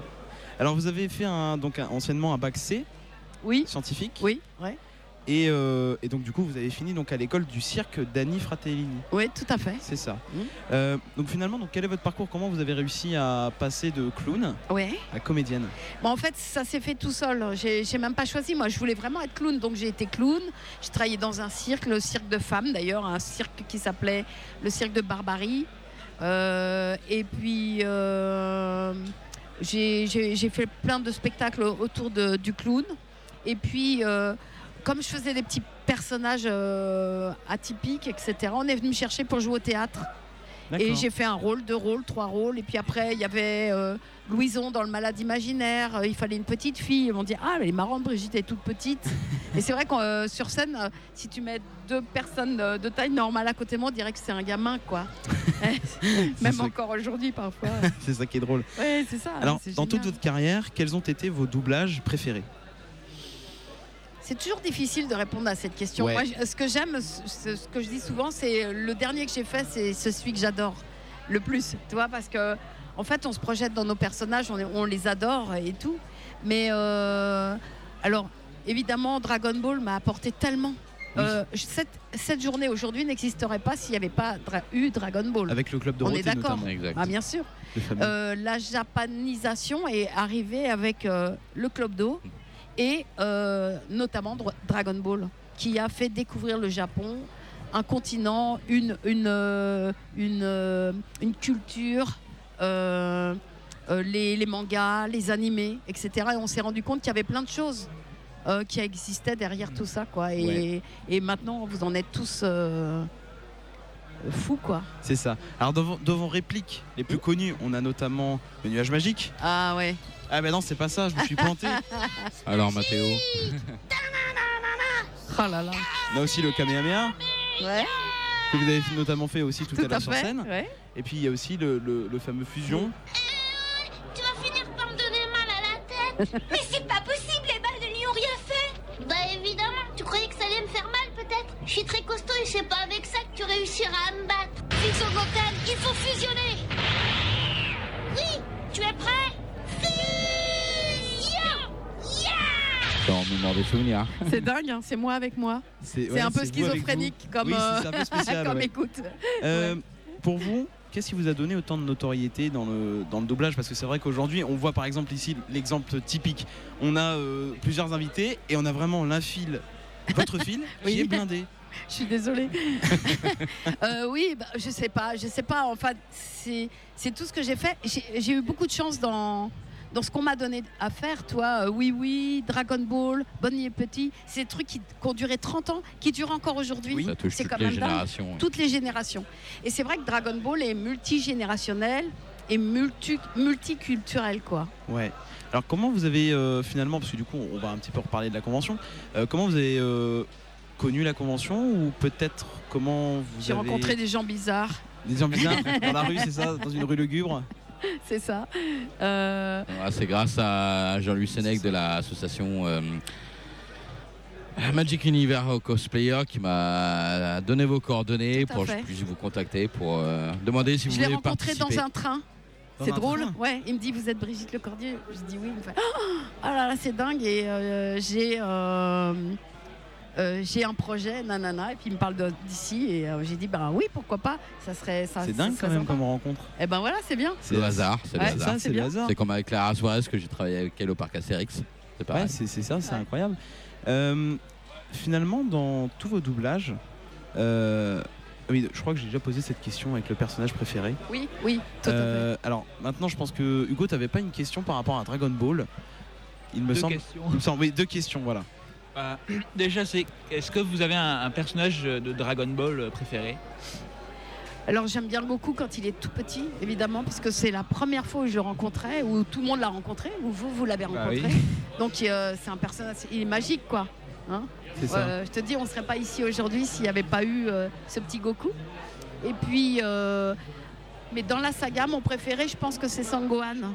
Alors vous avez fait un, donc un- anciennement un bac C oui. scientifique. Oui, ouais. Et, euh, et donc du coup vous avez fini donc à l'école du cirque d'Annie Fratellini. Oui, tout à fait. C'est ça. Euh, donc finalement donc quel est votre parcours? Comment vous avez réussi à passer de clown Ouais. à comédienne? Bon, en fait, ça s'est fait tout seul. J'ai même pas choisi. Moi, je voulais vraiment être clown, donc j'ai été clown. J'ai travaillé dans un cirque, le cirque de femmes d'ailleurs, un cirque qui s'appelait le cirque de Barbarie. Euh, et puis, j'ai fait plein de spectacles autour de- du clown. Et puis, comme je faisais des petits personnages euh, atypiques, etc., on est venu me chercher pour jouer au théâtre. Et j'ai fait un rôle, deux rôles, trois rôles. Et puis après, il y avait euh, Louison dans Le Malade Imaginaire. Euh, il fallait une petite fille. Ils m'ont dit Ah, elle est marrante, Brigitte est toute petite. [laughs] et c'est vrai que sur scène, si tu mets deux personnes de taille normale à côté de moi, on dirait que c'est un gamin, quoi. [laughs] [laughs] Même encore aujourd'hui, parfois. C'est ça qui est drôle. Ouais, c'est ça. Alors dans toute votre carrière, quels ont été vos doublages préférés? C'est toujours difficile de répondre à cette question. Ouais. Moi, je- ce que j'aime, ce, ce que je dis souvent, c'est le dernier que j'ai fait, c'est celui que j'adore le plus. Tu vois, parce que en fait, on se projette dans nos personnages, on, on les adore et tout. Mais euh, alors, évidemment, Dragon Ball m'a apporté tellement. Euh, cette, cette journée aujourd'hui n'existerait pas s'il n'y avait pas dra- eu Dragon Ball. Avec le club On Dorothée est d'accord. Ah, bien sûr. Euh, la japanisation est arrivée avec euh, le Club d'eau et euh, notamment Dra- Dragon Ball, qui a fait découvrir le Japon, un continent, une, une, euh, une, euh, une culture, euh, les, les mangas, les animés, etc. Et on s'est rendu compte qu'il y avait plein de choses. euh, qui existaient derrière tout ça quoi et, Ouais. et maintenant vous en êtes tous fous quoi C'est ça. Alors dans vos répliques les plus connues, on a notamment le nuage magique. ah ouais Ah ben non, c'est pas ça, je me suis planté. [laughs] Alors Mathéo [laughs] oh là là On a aussi le Kamehameha, ouais que vous avez notamment fait aussi tout, Tout à l'heure à sur fait, scène. ouais. Et puis il y a aussi le, le- le fameux fusion. Tu vas finir par me donner mal à la tête. [laughs] Mais c'est pas possible, les balles ne lui ont rien fait. Bah évidemment, tu croyais que ça allait me faire mal peut-être Je suis très costaud et c'est pas avec ça que tu réussiras à me battre. Fixo Gokan, il faut fusionner. Oui, tu es prêt Fusion Yeah Dans mémoire des souvenirs. [laughs] C'est dingue, hein, c'est moi avec moi. C'est C'est ouais, un peu schizophrénique comme, Oui, euh, c'est un peu [laughs] spécial. comme ouais. écoute. Euh, Pour vous, qu'est-ce qui vous a donné autant de notoriété dans le, dans le doublage? Parce que c'est vrai qu'aujourd'hui, on voit par exemple ici l'exemple typique. On a euh, plusieurs invités et on a vraiment l'un fil, votre fil, [laughs] qui Oui. est blindé. [laughs] Je suis désolée. [laughs] Euh, oui, bah, je sais pas, je sais pas. Enfin, c'est c'est tout ce que j'ai fait. J'ai j'ai eu beaucoup de chance dans dans ce qu'on m'a donné à faire, toi. Euh, oui, oui, Dragon Ball, Bonnie et Petit, c'est des trucs qui, qui ont duré 30 ans, qui durent encore aujourd'hui. Ça touche C'est toutes quand les même générations. Toutes les générations. Et c'est vrai que Dragon Ball est multigénérationnel et multi, multiculturel, quoi. Ouais. Alors comment vous avez euh, finalement, parce que du coup on va un petit peu reparler de la convention, euh, comment vous avez euh, connu la convention ou peut-être comment vous J'ai avez... rencontré des gens bizarres. Des gens bizarres [laughs] dans la rue, c'est ça Dans une rue lugubre c'est ça. Euh, Ah, c'est grâce à Jean-Louis Sénèque de l'association euh, Magic Universe Cosplayer qui m'a donné vos coordonnées pour que je puisse vous contacter pour euh, demander si vous je l'ai voulez rencontré participer. dans un train. C'est drôle, ouais. Il me dit vous êtes Brigitte Lecordier. Je dis oui. Il me fait oh là là c'est dingue et euh, j'ai euh, euh, j'ai un projet nanana et puis il me parle d'ici et euh, j'ai dit bah oui pourquoi pas ça serait ça. C'est dingue quand même sympa. comme rencontre. Et ben voilà c'est bien. C'est le hasard, c'est Ouais, le hasard. c'est bien. hasard. C'est comme avec Clara Suarez que j'ai travaillé avec elle au parc Astérix. C'est pareil. Ouais, c'est ça, c'est incroyable. Euh, finalement, dans tous vos doublages, euh, oui, je crois que j'ai déjà posé cette question avec le personnage préféré. Oui oui tout à fait. Euh, alors maintenant, je pense que Hugo, tu pas une question par rapport à Dragon Ball? Il me Deux semble. questions. Il me semble. Oui, deux questions, voilà. Bah, [clears throat] déjà, c'est est-ce que vous avez un, un personnage de Dragon Ball euh, préféré? Alors j'aime bien Goku quand il est tout petit, évidemment, parce que c'est la première fois où je le rencontrais, où tout le monde l'a rencontré, où vous, vous l'avez Bah rencontré. oui. Donc euh, c'est un personnage, il est magique, quoi. Hein je te dis, on ne serait pas ici aujourd'hui s'il n'y avait pas eu euh, ce petit Goku. Et puis, euh, mais dans la saga, mon préféré, je pense que c'est Sangohan,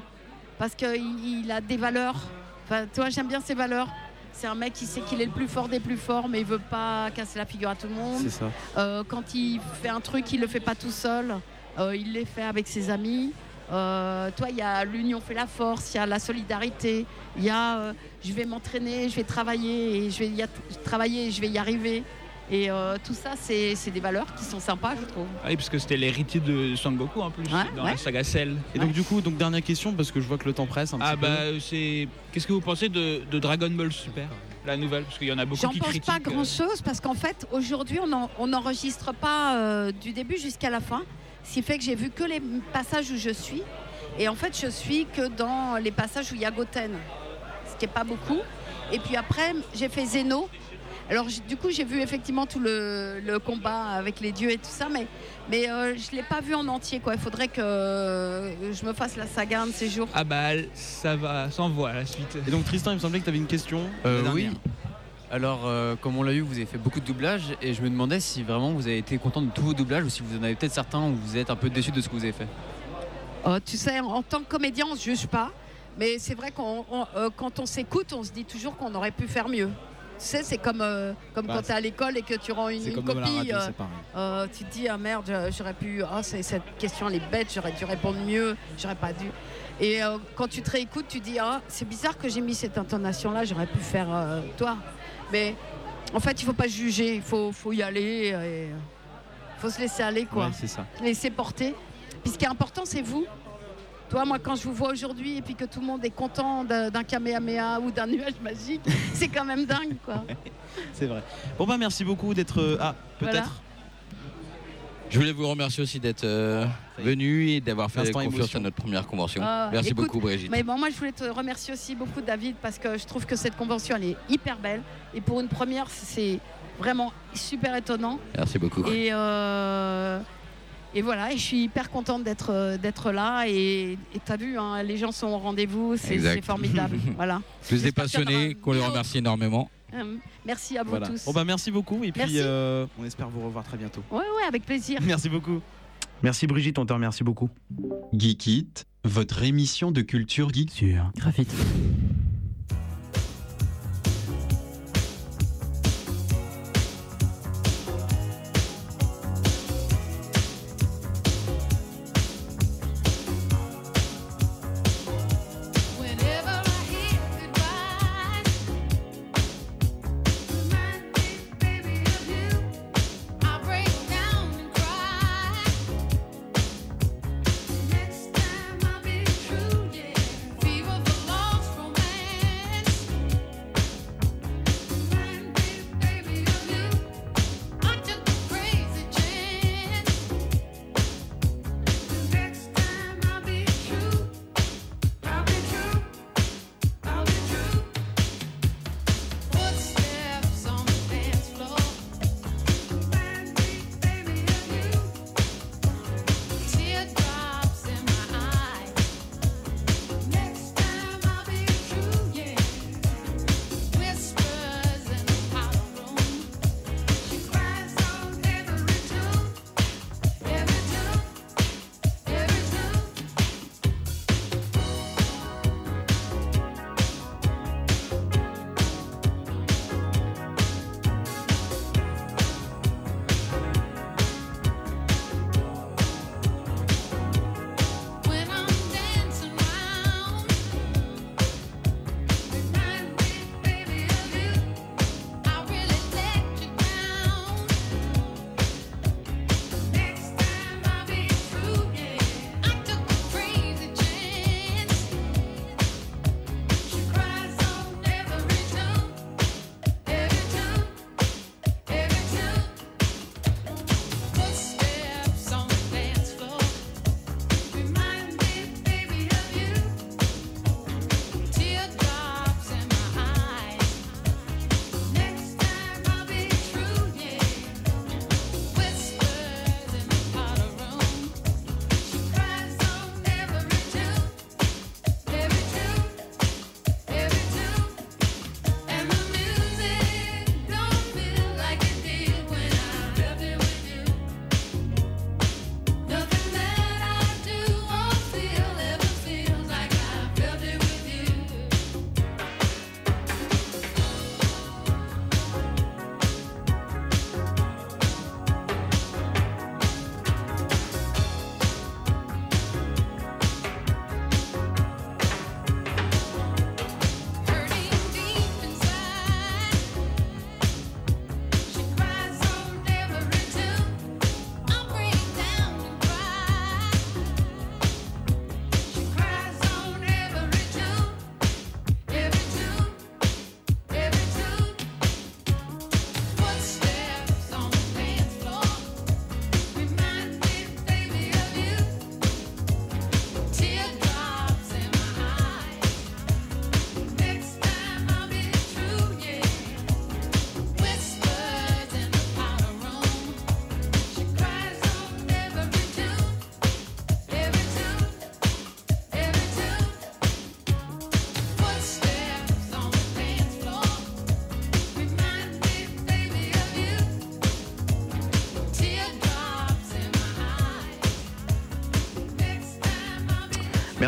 parce qu'il il a des valeurs. Enfin, toi, j'aime bien ses valeurs. C'est un mec qui sait qu'il est le plus fort des plus forts, mais il veut pas casser la figure à tout le monde. C'est ça. Euh, quand il fait un truc, il le fait pas tout seul. Euh, il les fait avec ses amis. Euh, toi, il y a l'union fait la force, il y a la solidarité, il y a euh, je vais m'entraîner, je vais travailler et je vais y travailler et je vais y arriver. Et euh, tout ça, c'est c'est des valeurs qui sont sympas, je trouve. Ah oui, parce que c'était l'héritier de Son Goku en plus, dans ouais. la saga Cell. Et donc, du coup, donc, dernière question, parce que je vois que le temps presse un Ah petit peu. bah c'est. Qu'est-ce que vous pensez de, de Dragon Ball Super, la nouvelle? Parce qu'il y en a beaucoup J'en qui pense critiquent. pas euh, grand chose parce qu'en fait, aujourd'hui, on n'en- on n'enregistre pas euh, du début jusqu'à la fin. Ce qui fait que j'ai vu que les passages où je suis. Et en fait, je suis que dans les passages où il y a Goten, ce qui n'est pas beaucoup. Et puis après, j'ai fait Zeno. Alors, du coup, j'ai vu effectivement tout le, le combat avec les dieux et tout ça, mais, mais euh, je ne l'ai pas vu en entier. Quoi. Il faudrait que euh, je me fasse la saga un de ces jours. Ah bah ça va, ça envoie la suite. Et donc, Tristan, il me semblait que tu avais une question. Euh, oui. Alors, euh, comme on l'a vu, vous avez fait beaucoup de doublages et je me demandais si vraiment vous avez été content de tous vos doublages ou si vous en avez peut-être certains où vous êtes un peu déçu de ce que vous avez fait. Euh, tu sais, en tant que comédien, on ne se juge pas. Mais c'est vrai qu'on on- euh, quand on s'écoute, on se dit toujours qu'on aurait pu faire mieux. Tu sais, c'est comme, euh, comme Bah, quand tu es à l'école et que tu rends une, comme copie. radio, euh, euh, tu te dis, ah merde, j'aurais pu. Ah, c'est- cette question, elle est bête, j'aurais dû répondre mieux, j'aurais pas dû. Et euh, quand tu te réécoutes, tu dis, ah, c'est bizarre que j'ai mis cette intonation-là, j'aurais pu faire euh, toi. Mais en fait, il faut pas juger, il faut, faut y aller. Il faut se laisser aller, quoi. Ouais, c'est ça. laisser porter. Puis ce qui est important, c'est vous. Toi, moi, quand je vous vois aujourd'hui et puis que tout le monde est content d'un Kamehameha ou d'un [laughs] nuage magique, c'est quand même dingue, quoi. [laughs] C'est vrai. Bon, bah, merci beaucoup d'être. euh, Ah, peut-être. Voilà. Je voulais vous remercier aussi d'être euh, venu et d'avoir fait confiance émotion. à notre première convention. Ah, Merci écoute, beaucoup Brigitte. Mais bon, moi, je voulais te remercier aussi beaucoup, David, parce que je trouve que cette convention, elle est hyper belle. Et pour une première, c'est vraiment super étonnant. Merci beaucoup. Et, euh, et voilà, et je suis hyper contente d'être euh, d'être là. Et tu as vu, hein, les gens sont au rendez-vous, c'est formidable. [laughs] voilà. Plus des passionnés qu'on les remercie énormément. Euh, Merci à vous Voilà. tous. Bon, bah, merci beaucoup. Et puis, Merci. euh, on espère vous revoir très bientôt. Ouais, ouais, avec plaisir. [laughs] Merci beaucoup. Merci Brigitte, on te remercie beaucoup. Geekit, votre émission de culture geek sur Graphite.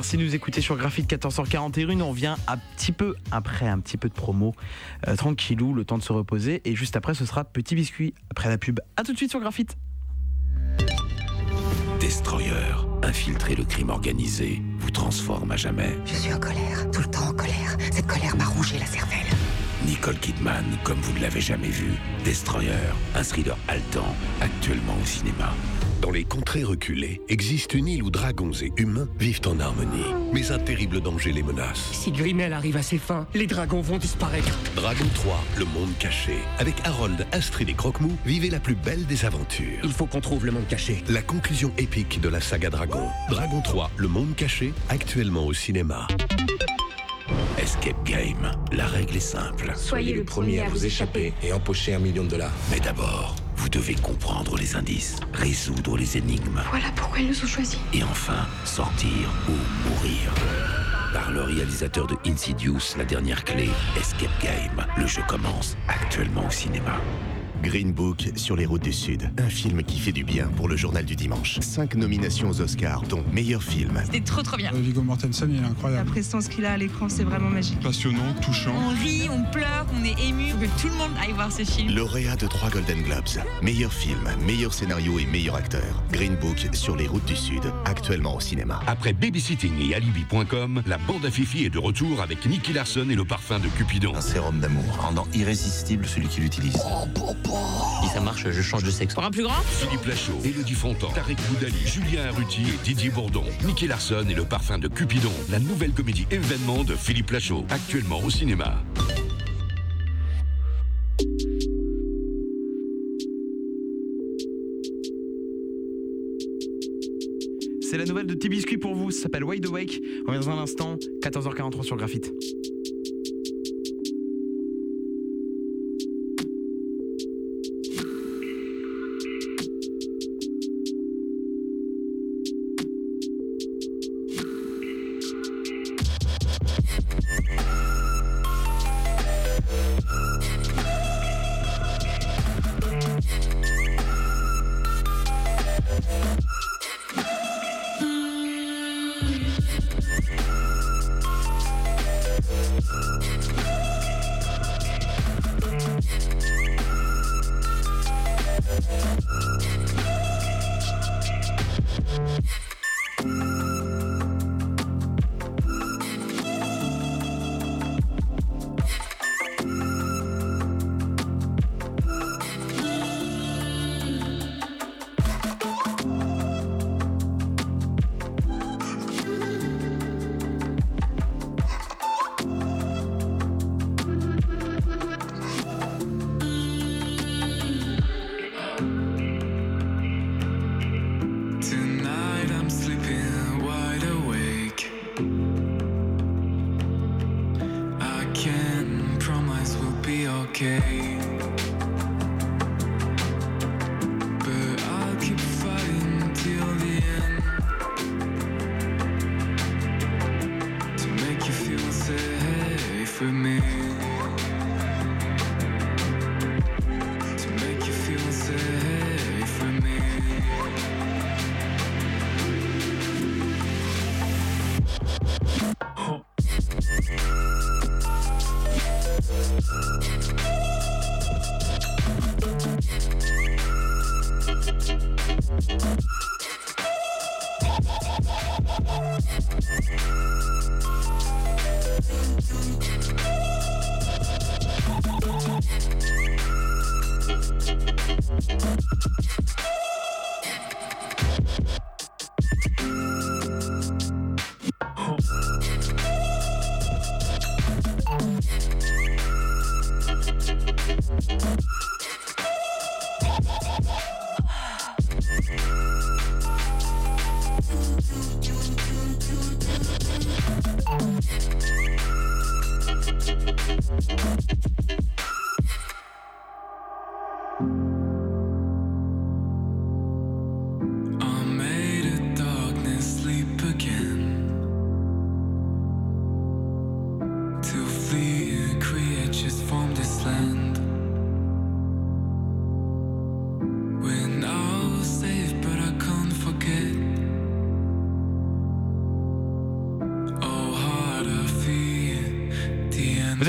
Merci de nous écouter sur Graphite 14h41. On revient un petit peu après, un petit peu de promo. Euh, tranquillou, le temps de se reposer. Et juste après, ce sera Petit Biscuit après la pub. A tout de suite sur Graphite. Destroyer, infiltrer le crime organisé, vous transforme à jamais. Je suis en colère, tout le temps en colère. Cette colère m'a rongé la cervelle. Nicole Kidman, comme vous ne l'avez jamais vu. Destroyer, un thriller haletant, actuellement au cinéma. Dans les contrées reculées, existe une île où dragons et humains vivent en harmonie. Mais un terrible danger les menace. Si Grimel arrive à ses fins, les dragons vont disparaître. Dragon 3, le monde caché. Avec Harold, Astrid et Croque-Mou, vivez la plus belle des aventures. Il faut qu'on trouve le monde caché. La conclusion épique de la saga Dragon. Dragon 3, le monde caché, actuellement au cinéma. Escape Game, la règle est simple. Soyez le premier à vous échapper et empocher un million de dollars. Mais d'abord, vous devez comprendre les indices, résoudre les énigmes Voilà pourquoi ils nous ont choisis. et enfin sortir ou mourir. Par le réalisateur de Insidious, la dernière clé, Escape Game. Le jeu commence actuellement au cinéma. Green Book sur les routes du Sud. Un film qui fait du bien pour le journal du dimanche. Cinq nominations aux Oscars, dont meilleur film. C'était trop trop bien. Viggo Mortensen, il est La incroyable. prestance qu'il a à l'écran, c'est vraiment magique. Passionnant, touchant. On rit, on pleure, on est ému. Faut que tout le monde aille voir ce film. Lauréat de trois Golden Globes. Meilleur film, meilleur scénario et meilleur acteur. Green Book sur les routes du Sud, actuellement au cinéma. Après Babysitting et Alibi.com, la bande à Fifi est de retour avec Nicky Larson et le parfum de Cupidon. Un sérum d'amour, rendant irrésistible celui qui l'utilise. Si ça marche, je change de sexe. Pour un plus grand Philippe Lachaud, Elodie Fontan, Tarek Boudali, Julien Arruti et Didier Bourdon. Nicky Larson et le parfum de Cupidon. La nouvelle comédie événement de Philippe Lachaud, actuellement au cinéma. C'est la nouvelle de Petit Biscuit pour vous. Ça s'appelle Wide Awake. On revient dans un instant. 14h43 sur Graphite.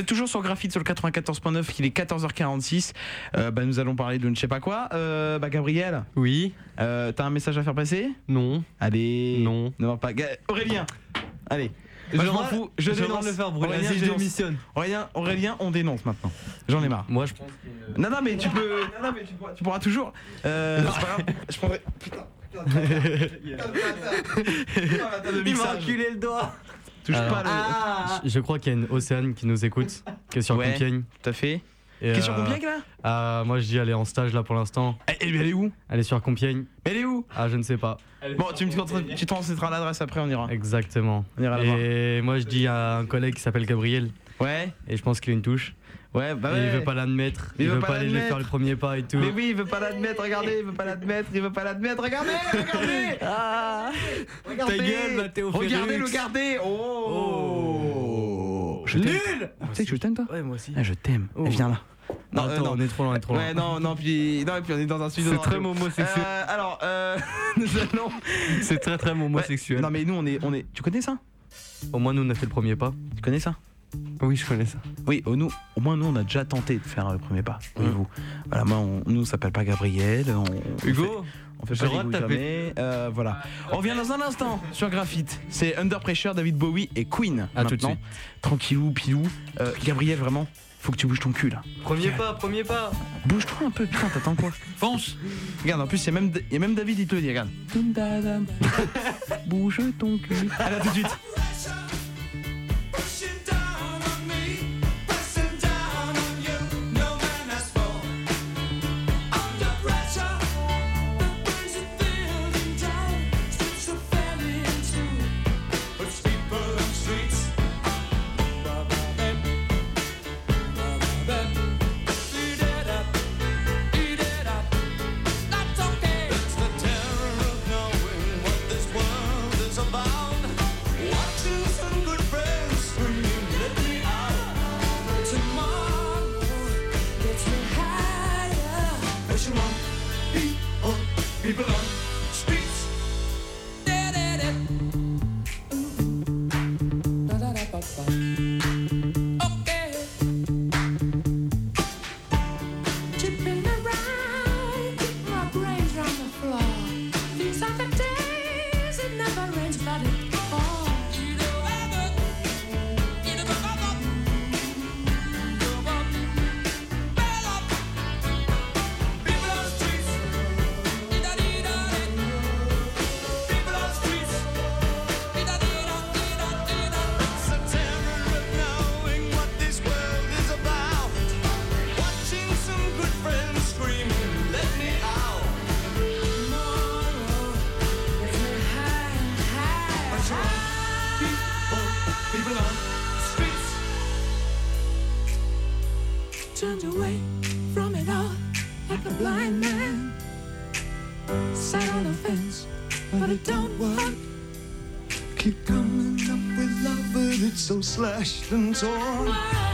Êtes toujours sur Graphite sur le 94.9, il est 14h46. Euh, bah, nous allons parler de ne sais pas quoi. Euh, bah, Gabriel Oui. Euh, T'as un message à faire passer Non. Allez. Non. Non, pas. Ga- Aurélien Allez. Je m'en fous. Je le dénonce. le faire brûler. Aurélien, Vas-y, je dénonce. démissionne. Aurélien, Aurélien, on dénonce maintenant. J'en ai marre. Moi, je pense Non, non, mais tu peux. Non, non, mais tu pourras, tu pourras toujours. Euh, c'est pas grave. Je prendrai. Putain. Il m'a reculé le doigt. Touche Alors, pas le. je- Je crois qu'il y a une Océane qui nous écoute, qui est sur Ouais, Compiègne. Tout à fait. Et, Qui est sur euh, Compiègne, là ah, Moi je dis elle est en stage là pour l'instant. Elle, elle est où? Elle est sur Compiègne. Mais elle est où? Ah je ne sais pas. Bon, tu me tu te transmettras l'adresse après, on ira. Exactement. On ira la voir. Et moi je dis à un collègue qui s'appelle Gabriel. Ouais. Et je pense qu'il a une touche. Ouais, bah Et il ouais. veut pas l'admettre. Il Il, veut veut pas pas aller faire le premier pas et tout. Mais oui, il veut pas l'admettre, regardez, il veut pas l'admettre, il veut pas l'admettre, regardez, regardez ah, Regardez Ta gueule, Mathéo Regardez, regardez Oh, Je t'aime. Nul Tu sais que je t'aime toi Ouais moi aussi. Ah, Je t'aime, Oh. Viens là. Non, attends, on est trop loin, on est trop loin. Ouais, non, non, puis, non, et puis on est dans un studio. C'est très homosexuel. Euh, alors, euh, [laughs] nous allons. C'est très très homosexuel. Non, mais nous, on est, on est. Tu connais ça? Au moins nous on a fait le premier pas. Tu connais ça? Oui, je connais ça. Oui, au, nous, au moins nous on a déjà tenté de faire le premier pas. Voyez-vous. Voilà, moi on, nous on s'appelle pas Gabriel. On, on Hugo, fait- on fait pas de jamais. Euh, voilà. On revient dans un instant sur Graphite. C'est Under Pressure, David Bowie et Queen. À tout de maintenant. Tranquillou, pilou. Euh, Gabriel, vraiment, faut que tu bouges ton cul là. Premier pas, premier pas. Bouge-toi un peu, putain, t'attends quoi [laughs] Fonce Regarde, en plus, il y, a même- il y a même David, il te le dit, regarde. [laughs] Bouge ton cul. Allez, à tout de suite. Slashed and torn.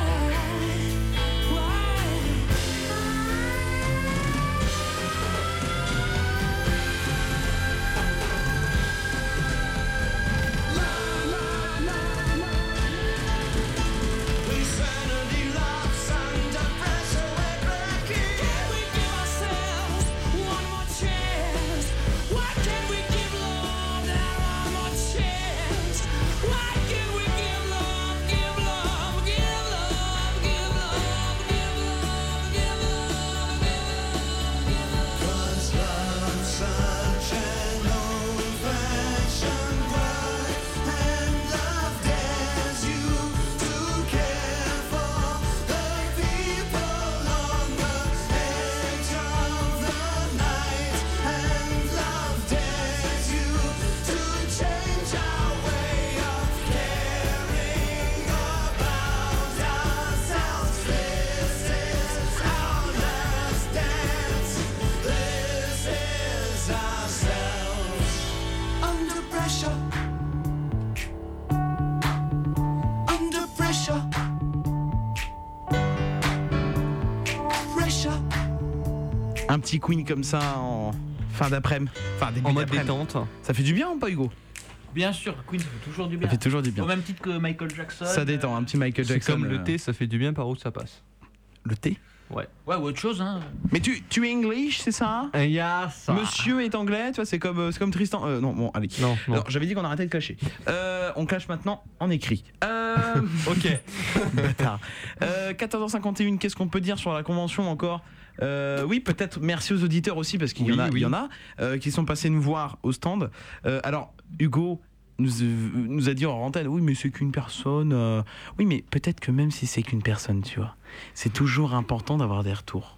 Un petit Queen comme ça en fin d'après-midi. Enfin, début En mode détente. Ça fait du bien ou pas, Hugo? Bien sûr, Queen, ça fait toujours du bien. Ça fait toujours du bien. Au même titre que Michael Jackson. Ça détend, un petit Michael C'est Jackson. comme le euh, thé, ça fait du bien par où ça passe. Le thé? Ouais. Ouais, ou autre chose, hein. Mais tu, tu es English, c'est ça? Yes. Monsieur est anglais, tu vois, c'est comme, euh, c'est comme Tristan. Euh, non, bon, allez. Non, non. Alors, j'avais dit qu'on arrêtait de clasher. Euh, on clash maintenant en écrit. Euh, [laughs] ok. [laughs] Bâtard. Euh, 14h51, qu'est-ce qu'on peut dire sur la convention encore? Euh, oui, peut-être merci aux auditeurs aussi parce qu'il y en a, Oui, il y oui. en a euh, qui sont passés nous voir au stand. Euh, alors Hugo nous, nous a dit en antenne, oui mais c'est qu'une personne. euh, Oui mais peut-être que même si c'est qu'une personne, tu vois, c'est toujours important d'avoir des retours.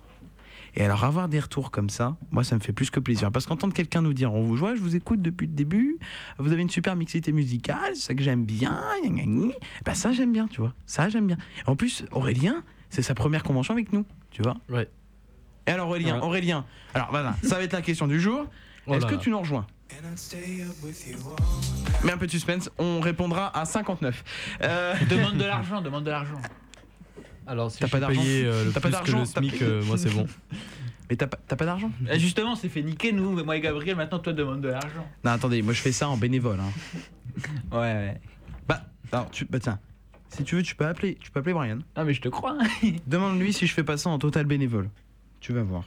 Et alors avoir des retours comme ça, moi ça me fait plus que plaisir. Parce qu'entendre quelqu'un nous dire, on vous voit, je vous écoute depuis le début, vous avez une super mixité musicale, c'est ça que j'aime bien, bah ça j'aime bien, tu vois, ça j'aime bien. En plus Aurélien, c'est sa première convention avec nous, tu vois. Ouais. Et alors Aurélien, Ouais. Aurélien, alors voilà, ça va être la question du jour. Oh Est-ce que là. tu nous rejoins Mais un peu de suspense, on répondra à 59. Euh, Demande [laughs] de l'argent, demande de l'argent. Alors, si T'as je pas d'argent euh, T'as pas d'argent SMIC, euh, moi c'est bon. [laughs] Mais t'as pas, d'argent Justement, on s'est fait niquer, nous, moi et Gabriel, maintenant toi demande de l'argent. Non, attendez, moi je fais ça en bénévole. hein. [laughs] Ouais, ouais. Bah, alors, tu, bah tiens, si tu veux, tu peux appeler, tu peux appeler Brian. Ah, mais je te crois. Demande-lui si je fais pas ça en total bénévole. Tu vas voir.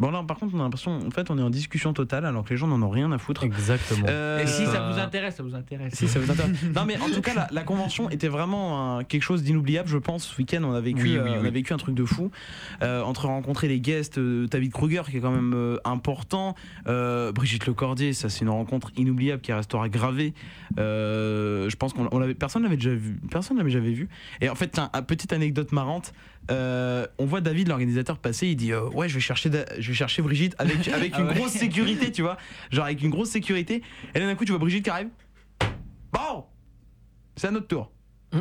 Bon là, par contre, on a l'impression, en fait, on est en discussion totale alors que les gens n'en ont rien à foutre. Exactement. Euh, Et si ça vous intéresse, ça vous intéresse. Si ça vous intéresse. non mais en tout cas la, la convention était vraiment un- quelque chose d'inoubliable je pense ce week-end on a vécu Oui, euh, oui, on a oui. vécu un truc de fou Euh, entre rencontrer les guests euh, David Kruger qui est quand même euh, important euh, Brigitte Lecordier ça c'est une rencontre inoubliable qui restera gravée Euh, je pense qu'on on l'avait personne l'avait déjà vu personne l'avait jamais vu et en fait tiens, petite anecdote marrante euh, on voit David l'organisateur passer il dit euh, ouais je vais chercher Da- je vais chercher Brigitte avec [laughs] avec Ah une ouais. grosse sécurité tu vois genre avec une grosse sécurité et là d'un coup tu vois Brigitte qui arrive Bon C'est à notre tour.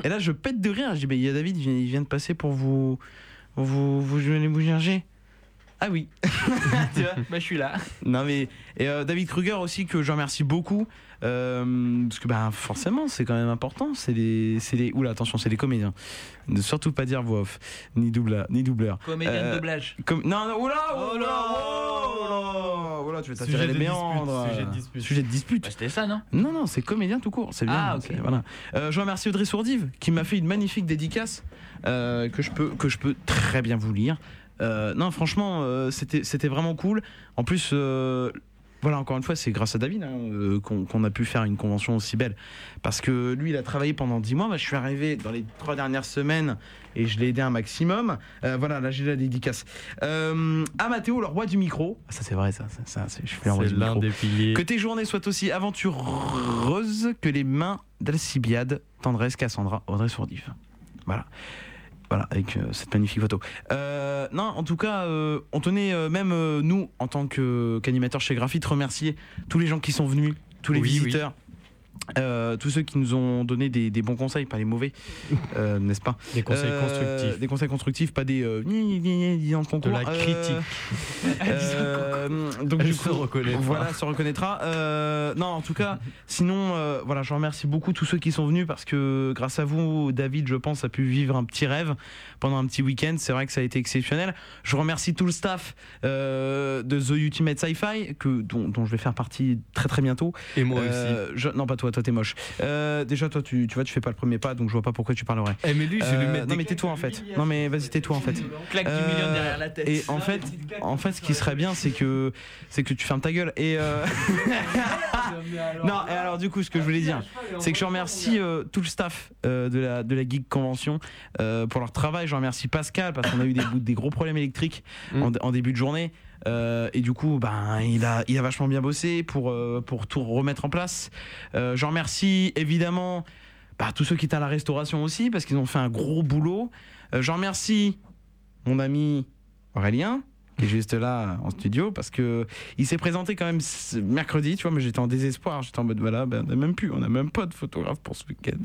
Et là, je pète de rire. Je dis, mais il y a David, il vient, de passer pour vous. Vous, vous venez vous chercher Ah oui. [laughs] Tu vois Bah, je suis là. non mais et euh, David Kruger aussi que je remercie beaucoup euh, parce que bah forcément c'est quand même important c'est les c'est les oula attention c'est les comédiens ne surtout pas dire voix off ni doubleur ni doubleur Comédien de Euh, doublage. comme non non oula oula oula oula tu vas t'attirer les de méandres sujet de dispute. sujet de dispute Bah, c'était ça, non? Non, non, c'est comédien tout court, c'est bien. Ah, ok. c'est- Voilà. Euh, je remercie Audrey Sourdive qui m'a fait une magnifique dédicace euh, que, je peux, que je peux très bien vous lire. Euh, non, franchement, euh, c'était c'était vraiment cool. En plus, euh, voilà, encore une fois, c'est grâce à David hein, qu'on qu'on a pu faire une convention aussi belle. Parce que lui, il a travaillé pendant 10 mois. Moi, je suis arrivé dans les trois dernières semaines et je l'ai aidé un maximum. Voilà, là, j'ai la dédicace. À Mathéo, le roi du micro. Ah, Ça, c'est vrai, ça. ça, ça, c'est- je fais le roi C'est du l'un micro. des piliers. Que tes journées soient aussi aventureuses que les mains d'Alcibiade, tendresse Cassandra, Audrey Sourdive. Voilà. Voilà, avec euh, cette magnifique photo. Euh, non, en tout cas, euh, on tenait euh, même euh, nous, en tant que- qu'animateurs chez Graphite, remercier tous les gens qui sont venus, tous les Oui, visiteurs. Euh, tous ceux qui nous ont donné des, des bons conseils, pas les mauvais, [laughs] euh, n'est-ce pas Des conseils Euh, constructifs. Des conseils constructifs, pas des le concours. la critique. [laughs] donc Elle du se coup, reconnaîtra. Voilà, se reconnaîtra. Non, en tout cas, sinon, voilà, je remercie beaucoup tous ceux qui sont venus parce que grâce à vous, David, je pense, a pu vivre un petit rêve pendant un petit week-end. C'est vrai que ça a été exceptionnel. Je remercie tout le staff de The Ultimate Sci-Fi que dont, dont je vais faire partie très très bientôt. Et moi je- non, pas toi, toi t'es moche. Euh, déjà, toi, tu, tu vois, tu fais pas le premier pas, donc je vois pas pourquoi tu parlerais. Eh, mais lui, je vais lui Euh, mettre non, mais tais-toi en fait. Non, mais vas-y, tais-toi en fait. Claque Euh, million derrière la tête. Et en fait, en fait, ce qui serait bien, c'est que, c'est que tu fermes ta gueule. Et [laughs] non, et alors du coup, ce que je voulais dire, c'est que je remercie tout le staff de la de la Geek Convention pour leur travail. Je remercie Pascal parce qu'on a eu des, gros problèmes électriques en, en début de journée. Euh, et du coup, ben, il a, il a vachement bien bossé pour, euh, pour tout remettre en place. Euh, je remercie évidemment bah, tous ceux qui étaient à la restauration aussi parce qu'ils ont fait un gros boulot. Euh, je remercie mon ami Aurélien qui est juste là en studio parce que il s'est présenté quand même mercredi tu vois mais j'étais en désespoir j'étais en mode voilà ben, on a même plus on a même pas de photographe pour ce week-end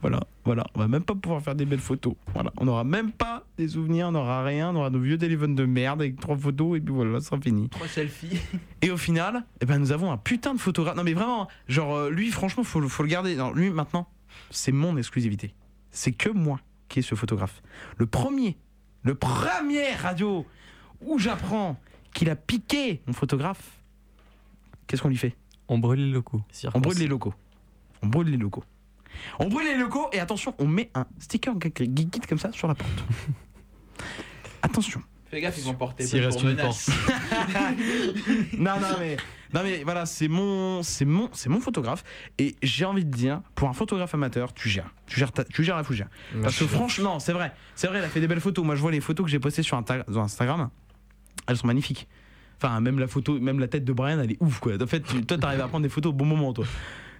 voilà voilà on va même pas pouvoir faire des belles photos voilà on n'aura même pas des souvenirs on n'aura rien on aura nos vieux téléphones de merde avec trois photos et puis voilà ça sera fini Trois selfies. et au final, eh ben, nous avons un putain de photographe. Non mais vraiment, genre euh, lui, franchement, faut, le- faut le garder. Non, lui maintenant, c'est mon exclusivité. C'est que moi qui ai ce photographe. Le premier, le premier radio où j'apprends qu'il a piqué mon photographe. Qu'est-ce qu'on lui fait? On brûle les locaux. On brûle les locaux. On brûle les locaux. On brûle les locaux et attention, on met un sticker Geekit comme ça sur la porte. [laughs] attention. Fais gaffe, ils vont porter S'il reste une menace. [laughs] non, non, mais, non, mais voilà, c'est mon, c'est mon, c'est mon photographe. Et j'ai envie de dire, pour un photographe amateur, tu gères. Tu gères, ta- tu gères la fougère. Parce que franchement, c'est vrai, c'est vrai, elle a fait des belles photos. Moi, je vois les photos que j'ai postées sur Insta- sur Instagram. Elles sont magnifiques. Enfin, même la photo, même la tête de Brian, elle est ouf, quoi. En fait, toi, t'arrives à prendre des photos au bon moment, toi.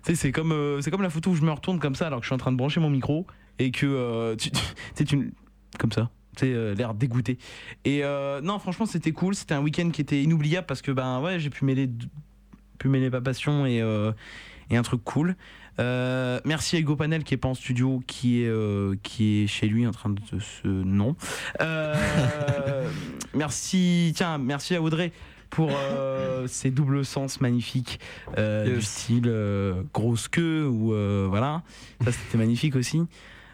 C'est comme, euh, c'est comme la photo où je me retourne comme ça alors que je suis en train de brancher mon micro et que euh, tu, tu tu- comme ça. Sais, euh, l'air dégoûté. Et euh, non, franchement, c'était cool. C'était un week-end qui était inoubliable parce que ben ouais, j'ai pu mêler, pu mêler ma passion et un truc cool. Euh, merci à Hugo Panel qui est pas en studio, qui est euh, qui est chez lui en train de se non. Euh, [laughs] merci, tiens, merci à Audrey pour ces doubles sens magnifiques du style grosse queue ou voilà. Ça c'était magnifique aussi.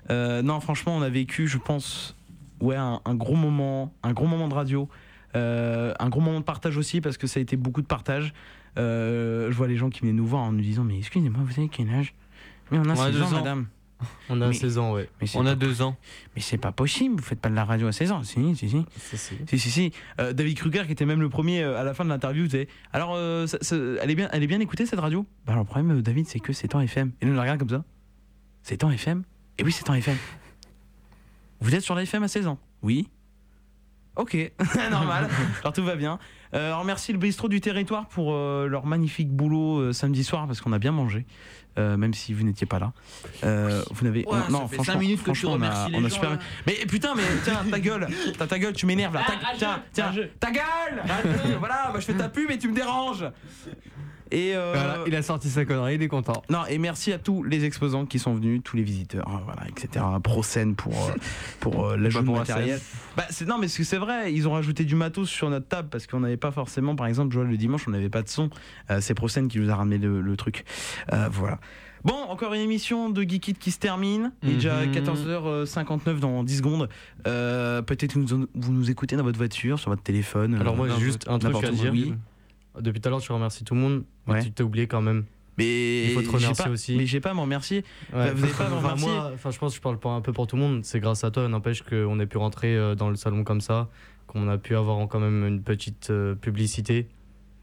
Non, franchement, on a vécu, je pense, ouais, un, un gros moment, un gros moment de radio, euh, un gros moment de partage aussi parce que ça a été beaucoup de partage. Euh, je vois les gens qui venaient nous voir en nous disant mais excusez-moi, vous avez quel âge? Mais on a On a 16 deux ans, ans. madame. On a Mais- 16 ans, ouais. mais On a possi- deux ans. Mais c'est pas possible, vous faites pas de la radio à 16 ans. Si, si, si. Si, si, si. Euh, David Kruger, qui était même le premier euh, à la fin de l'interview, disait Alors, euh, ça- ça- elle, est bien, elle est bien écoutée cette radio? Bah, alors, le problème, David, c'est que c'est en FM. Et nous, on la regarde comme ça. C'est en FM Et oui, c'est en FM. Vous êtes sur la FM à 16 ans? Oui. Ok, [laughs] normal. Alors tout va bien. Euh, alors merci le bistrot du territoire pour euh, leur magnifique boulot euh, samedi soir parce qu'on a bien mangé, euh, même si vous n'étiez pas là. Vous n'avez Ouais, ça fait cinq minutes que tu franchement, on a- remercies les on a gens, super- là. Mais putain, mais tiens, ta [laughs] gueule, ta, ta gueule, tu m'énerves là. Ta- Ah, tiens, tiens, ta gueule. Voilà, bah, je fais ta pub et tu me déranges. Et euh, Voilà, il a sorti sa connerie, il est content. non, et merci à tous les exposants qui sont venus, tous les visiteurs, euh, voilà, etc. Procène pour, euh, [laughs] pour euh, l'ajout de matériel. Bah, non, mais c'est c'est vrai, ils ont rajouté du matos sur notre table parce qu'on n'avait pas forcément, par exemple, le dimanche, on n'avait pas de son. Euh, c'est Procène qui nous a ramené le, le truc. Euh, voilà. Bon, encore une émission de Geekit qui se termine. Il est déjà Mhm. 14h59 dans 10 secondes. Euh, peut-être que vous, nous écoutez dans votre voiture, sur votre téléphone. Alors euh, moi j'ai juste un truc à dire. Oui. Depuis tout à l'heure tu remercies tout le monde, mais Ouais. tu t'es oublié quand même. Mais il faut te remercier pas- aussi. Mais j'ai pas à m'en remercier. Ouais. Bah, vous avez pas à [laughs] m'en Enfin, remercier. moi, enfin, je pense que je parle un peu pour tout le monde. C'est grâce à toi, n'empêche qu'on ait pu rentrer euh, dans le salon comme ça, qu'on a pu avoir quand même une petite euh, publicité.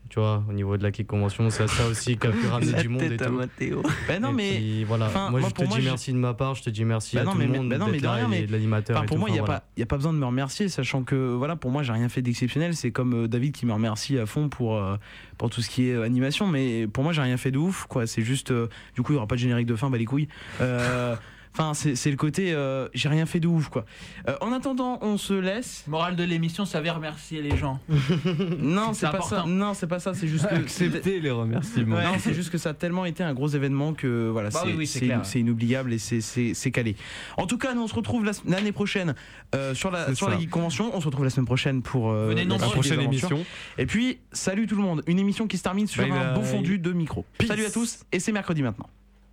Tu vois, au niveau de la Kick Convention, c'est ça aussi qui a pu ramener du monde et tout. Mathéo. Bah non, Et mais- puis, voilà. enfin, moi, moi, je te moi, dis je- merci de ma part, je te dis merci Bah à non, tout mais, le monde non, mais d'être de là rien, et mais de l'animateur. enfin, pour tout. moi, il n'y a, y a pas besoin de me remercier, sachant que voilà, pour moi, j'ai rien fait d'exceptionnel. C'est comme euh, David qui me remercie à fond pour, euh, pour tout ce qui est euh, animation, mais pour moi, j'ai rien fait de ouf. quoi. C'est juste, euh, du coup, il n'y aura pas de générique de fin, bah les couilles. [laughs] Enfin, c'est le côté, euh, j'ai rien fait de ouf, quoi. Euh, en attendant, on se laisse. Morale de l'émission, ça va remercier les gens. [laughs] Non, c'est pas important. ça. Non, c'est pas ça. C'est juste que Accepter les remerciements. Non, c'est juste que ça a tellement été un gros événement que voilà, Bah c'est oui, oui, inoubliable et c'est- calé. En tout cas, nous on se retrouve la- l'année prochaine euh, sur la sur la ça. Convention. On se retrouve la semaine prochaine pour euh, Venez la Prochaine émission. Et puis, salut tout le monde. Une émission qui se termine sur Bye un beau bye. fondu de micro. Peace. Salut à tous et c'est mercredi maintenant.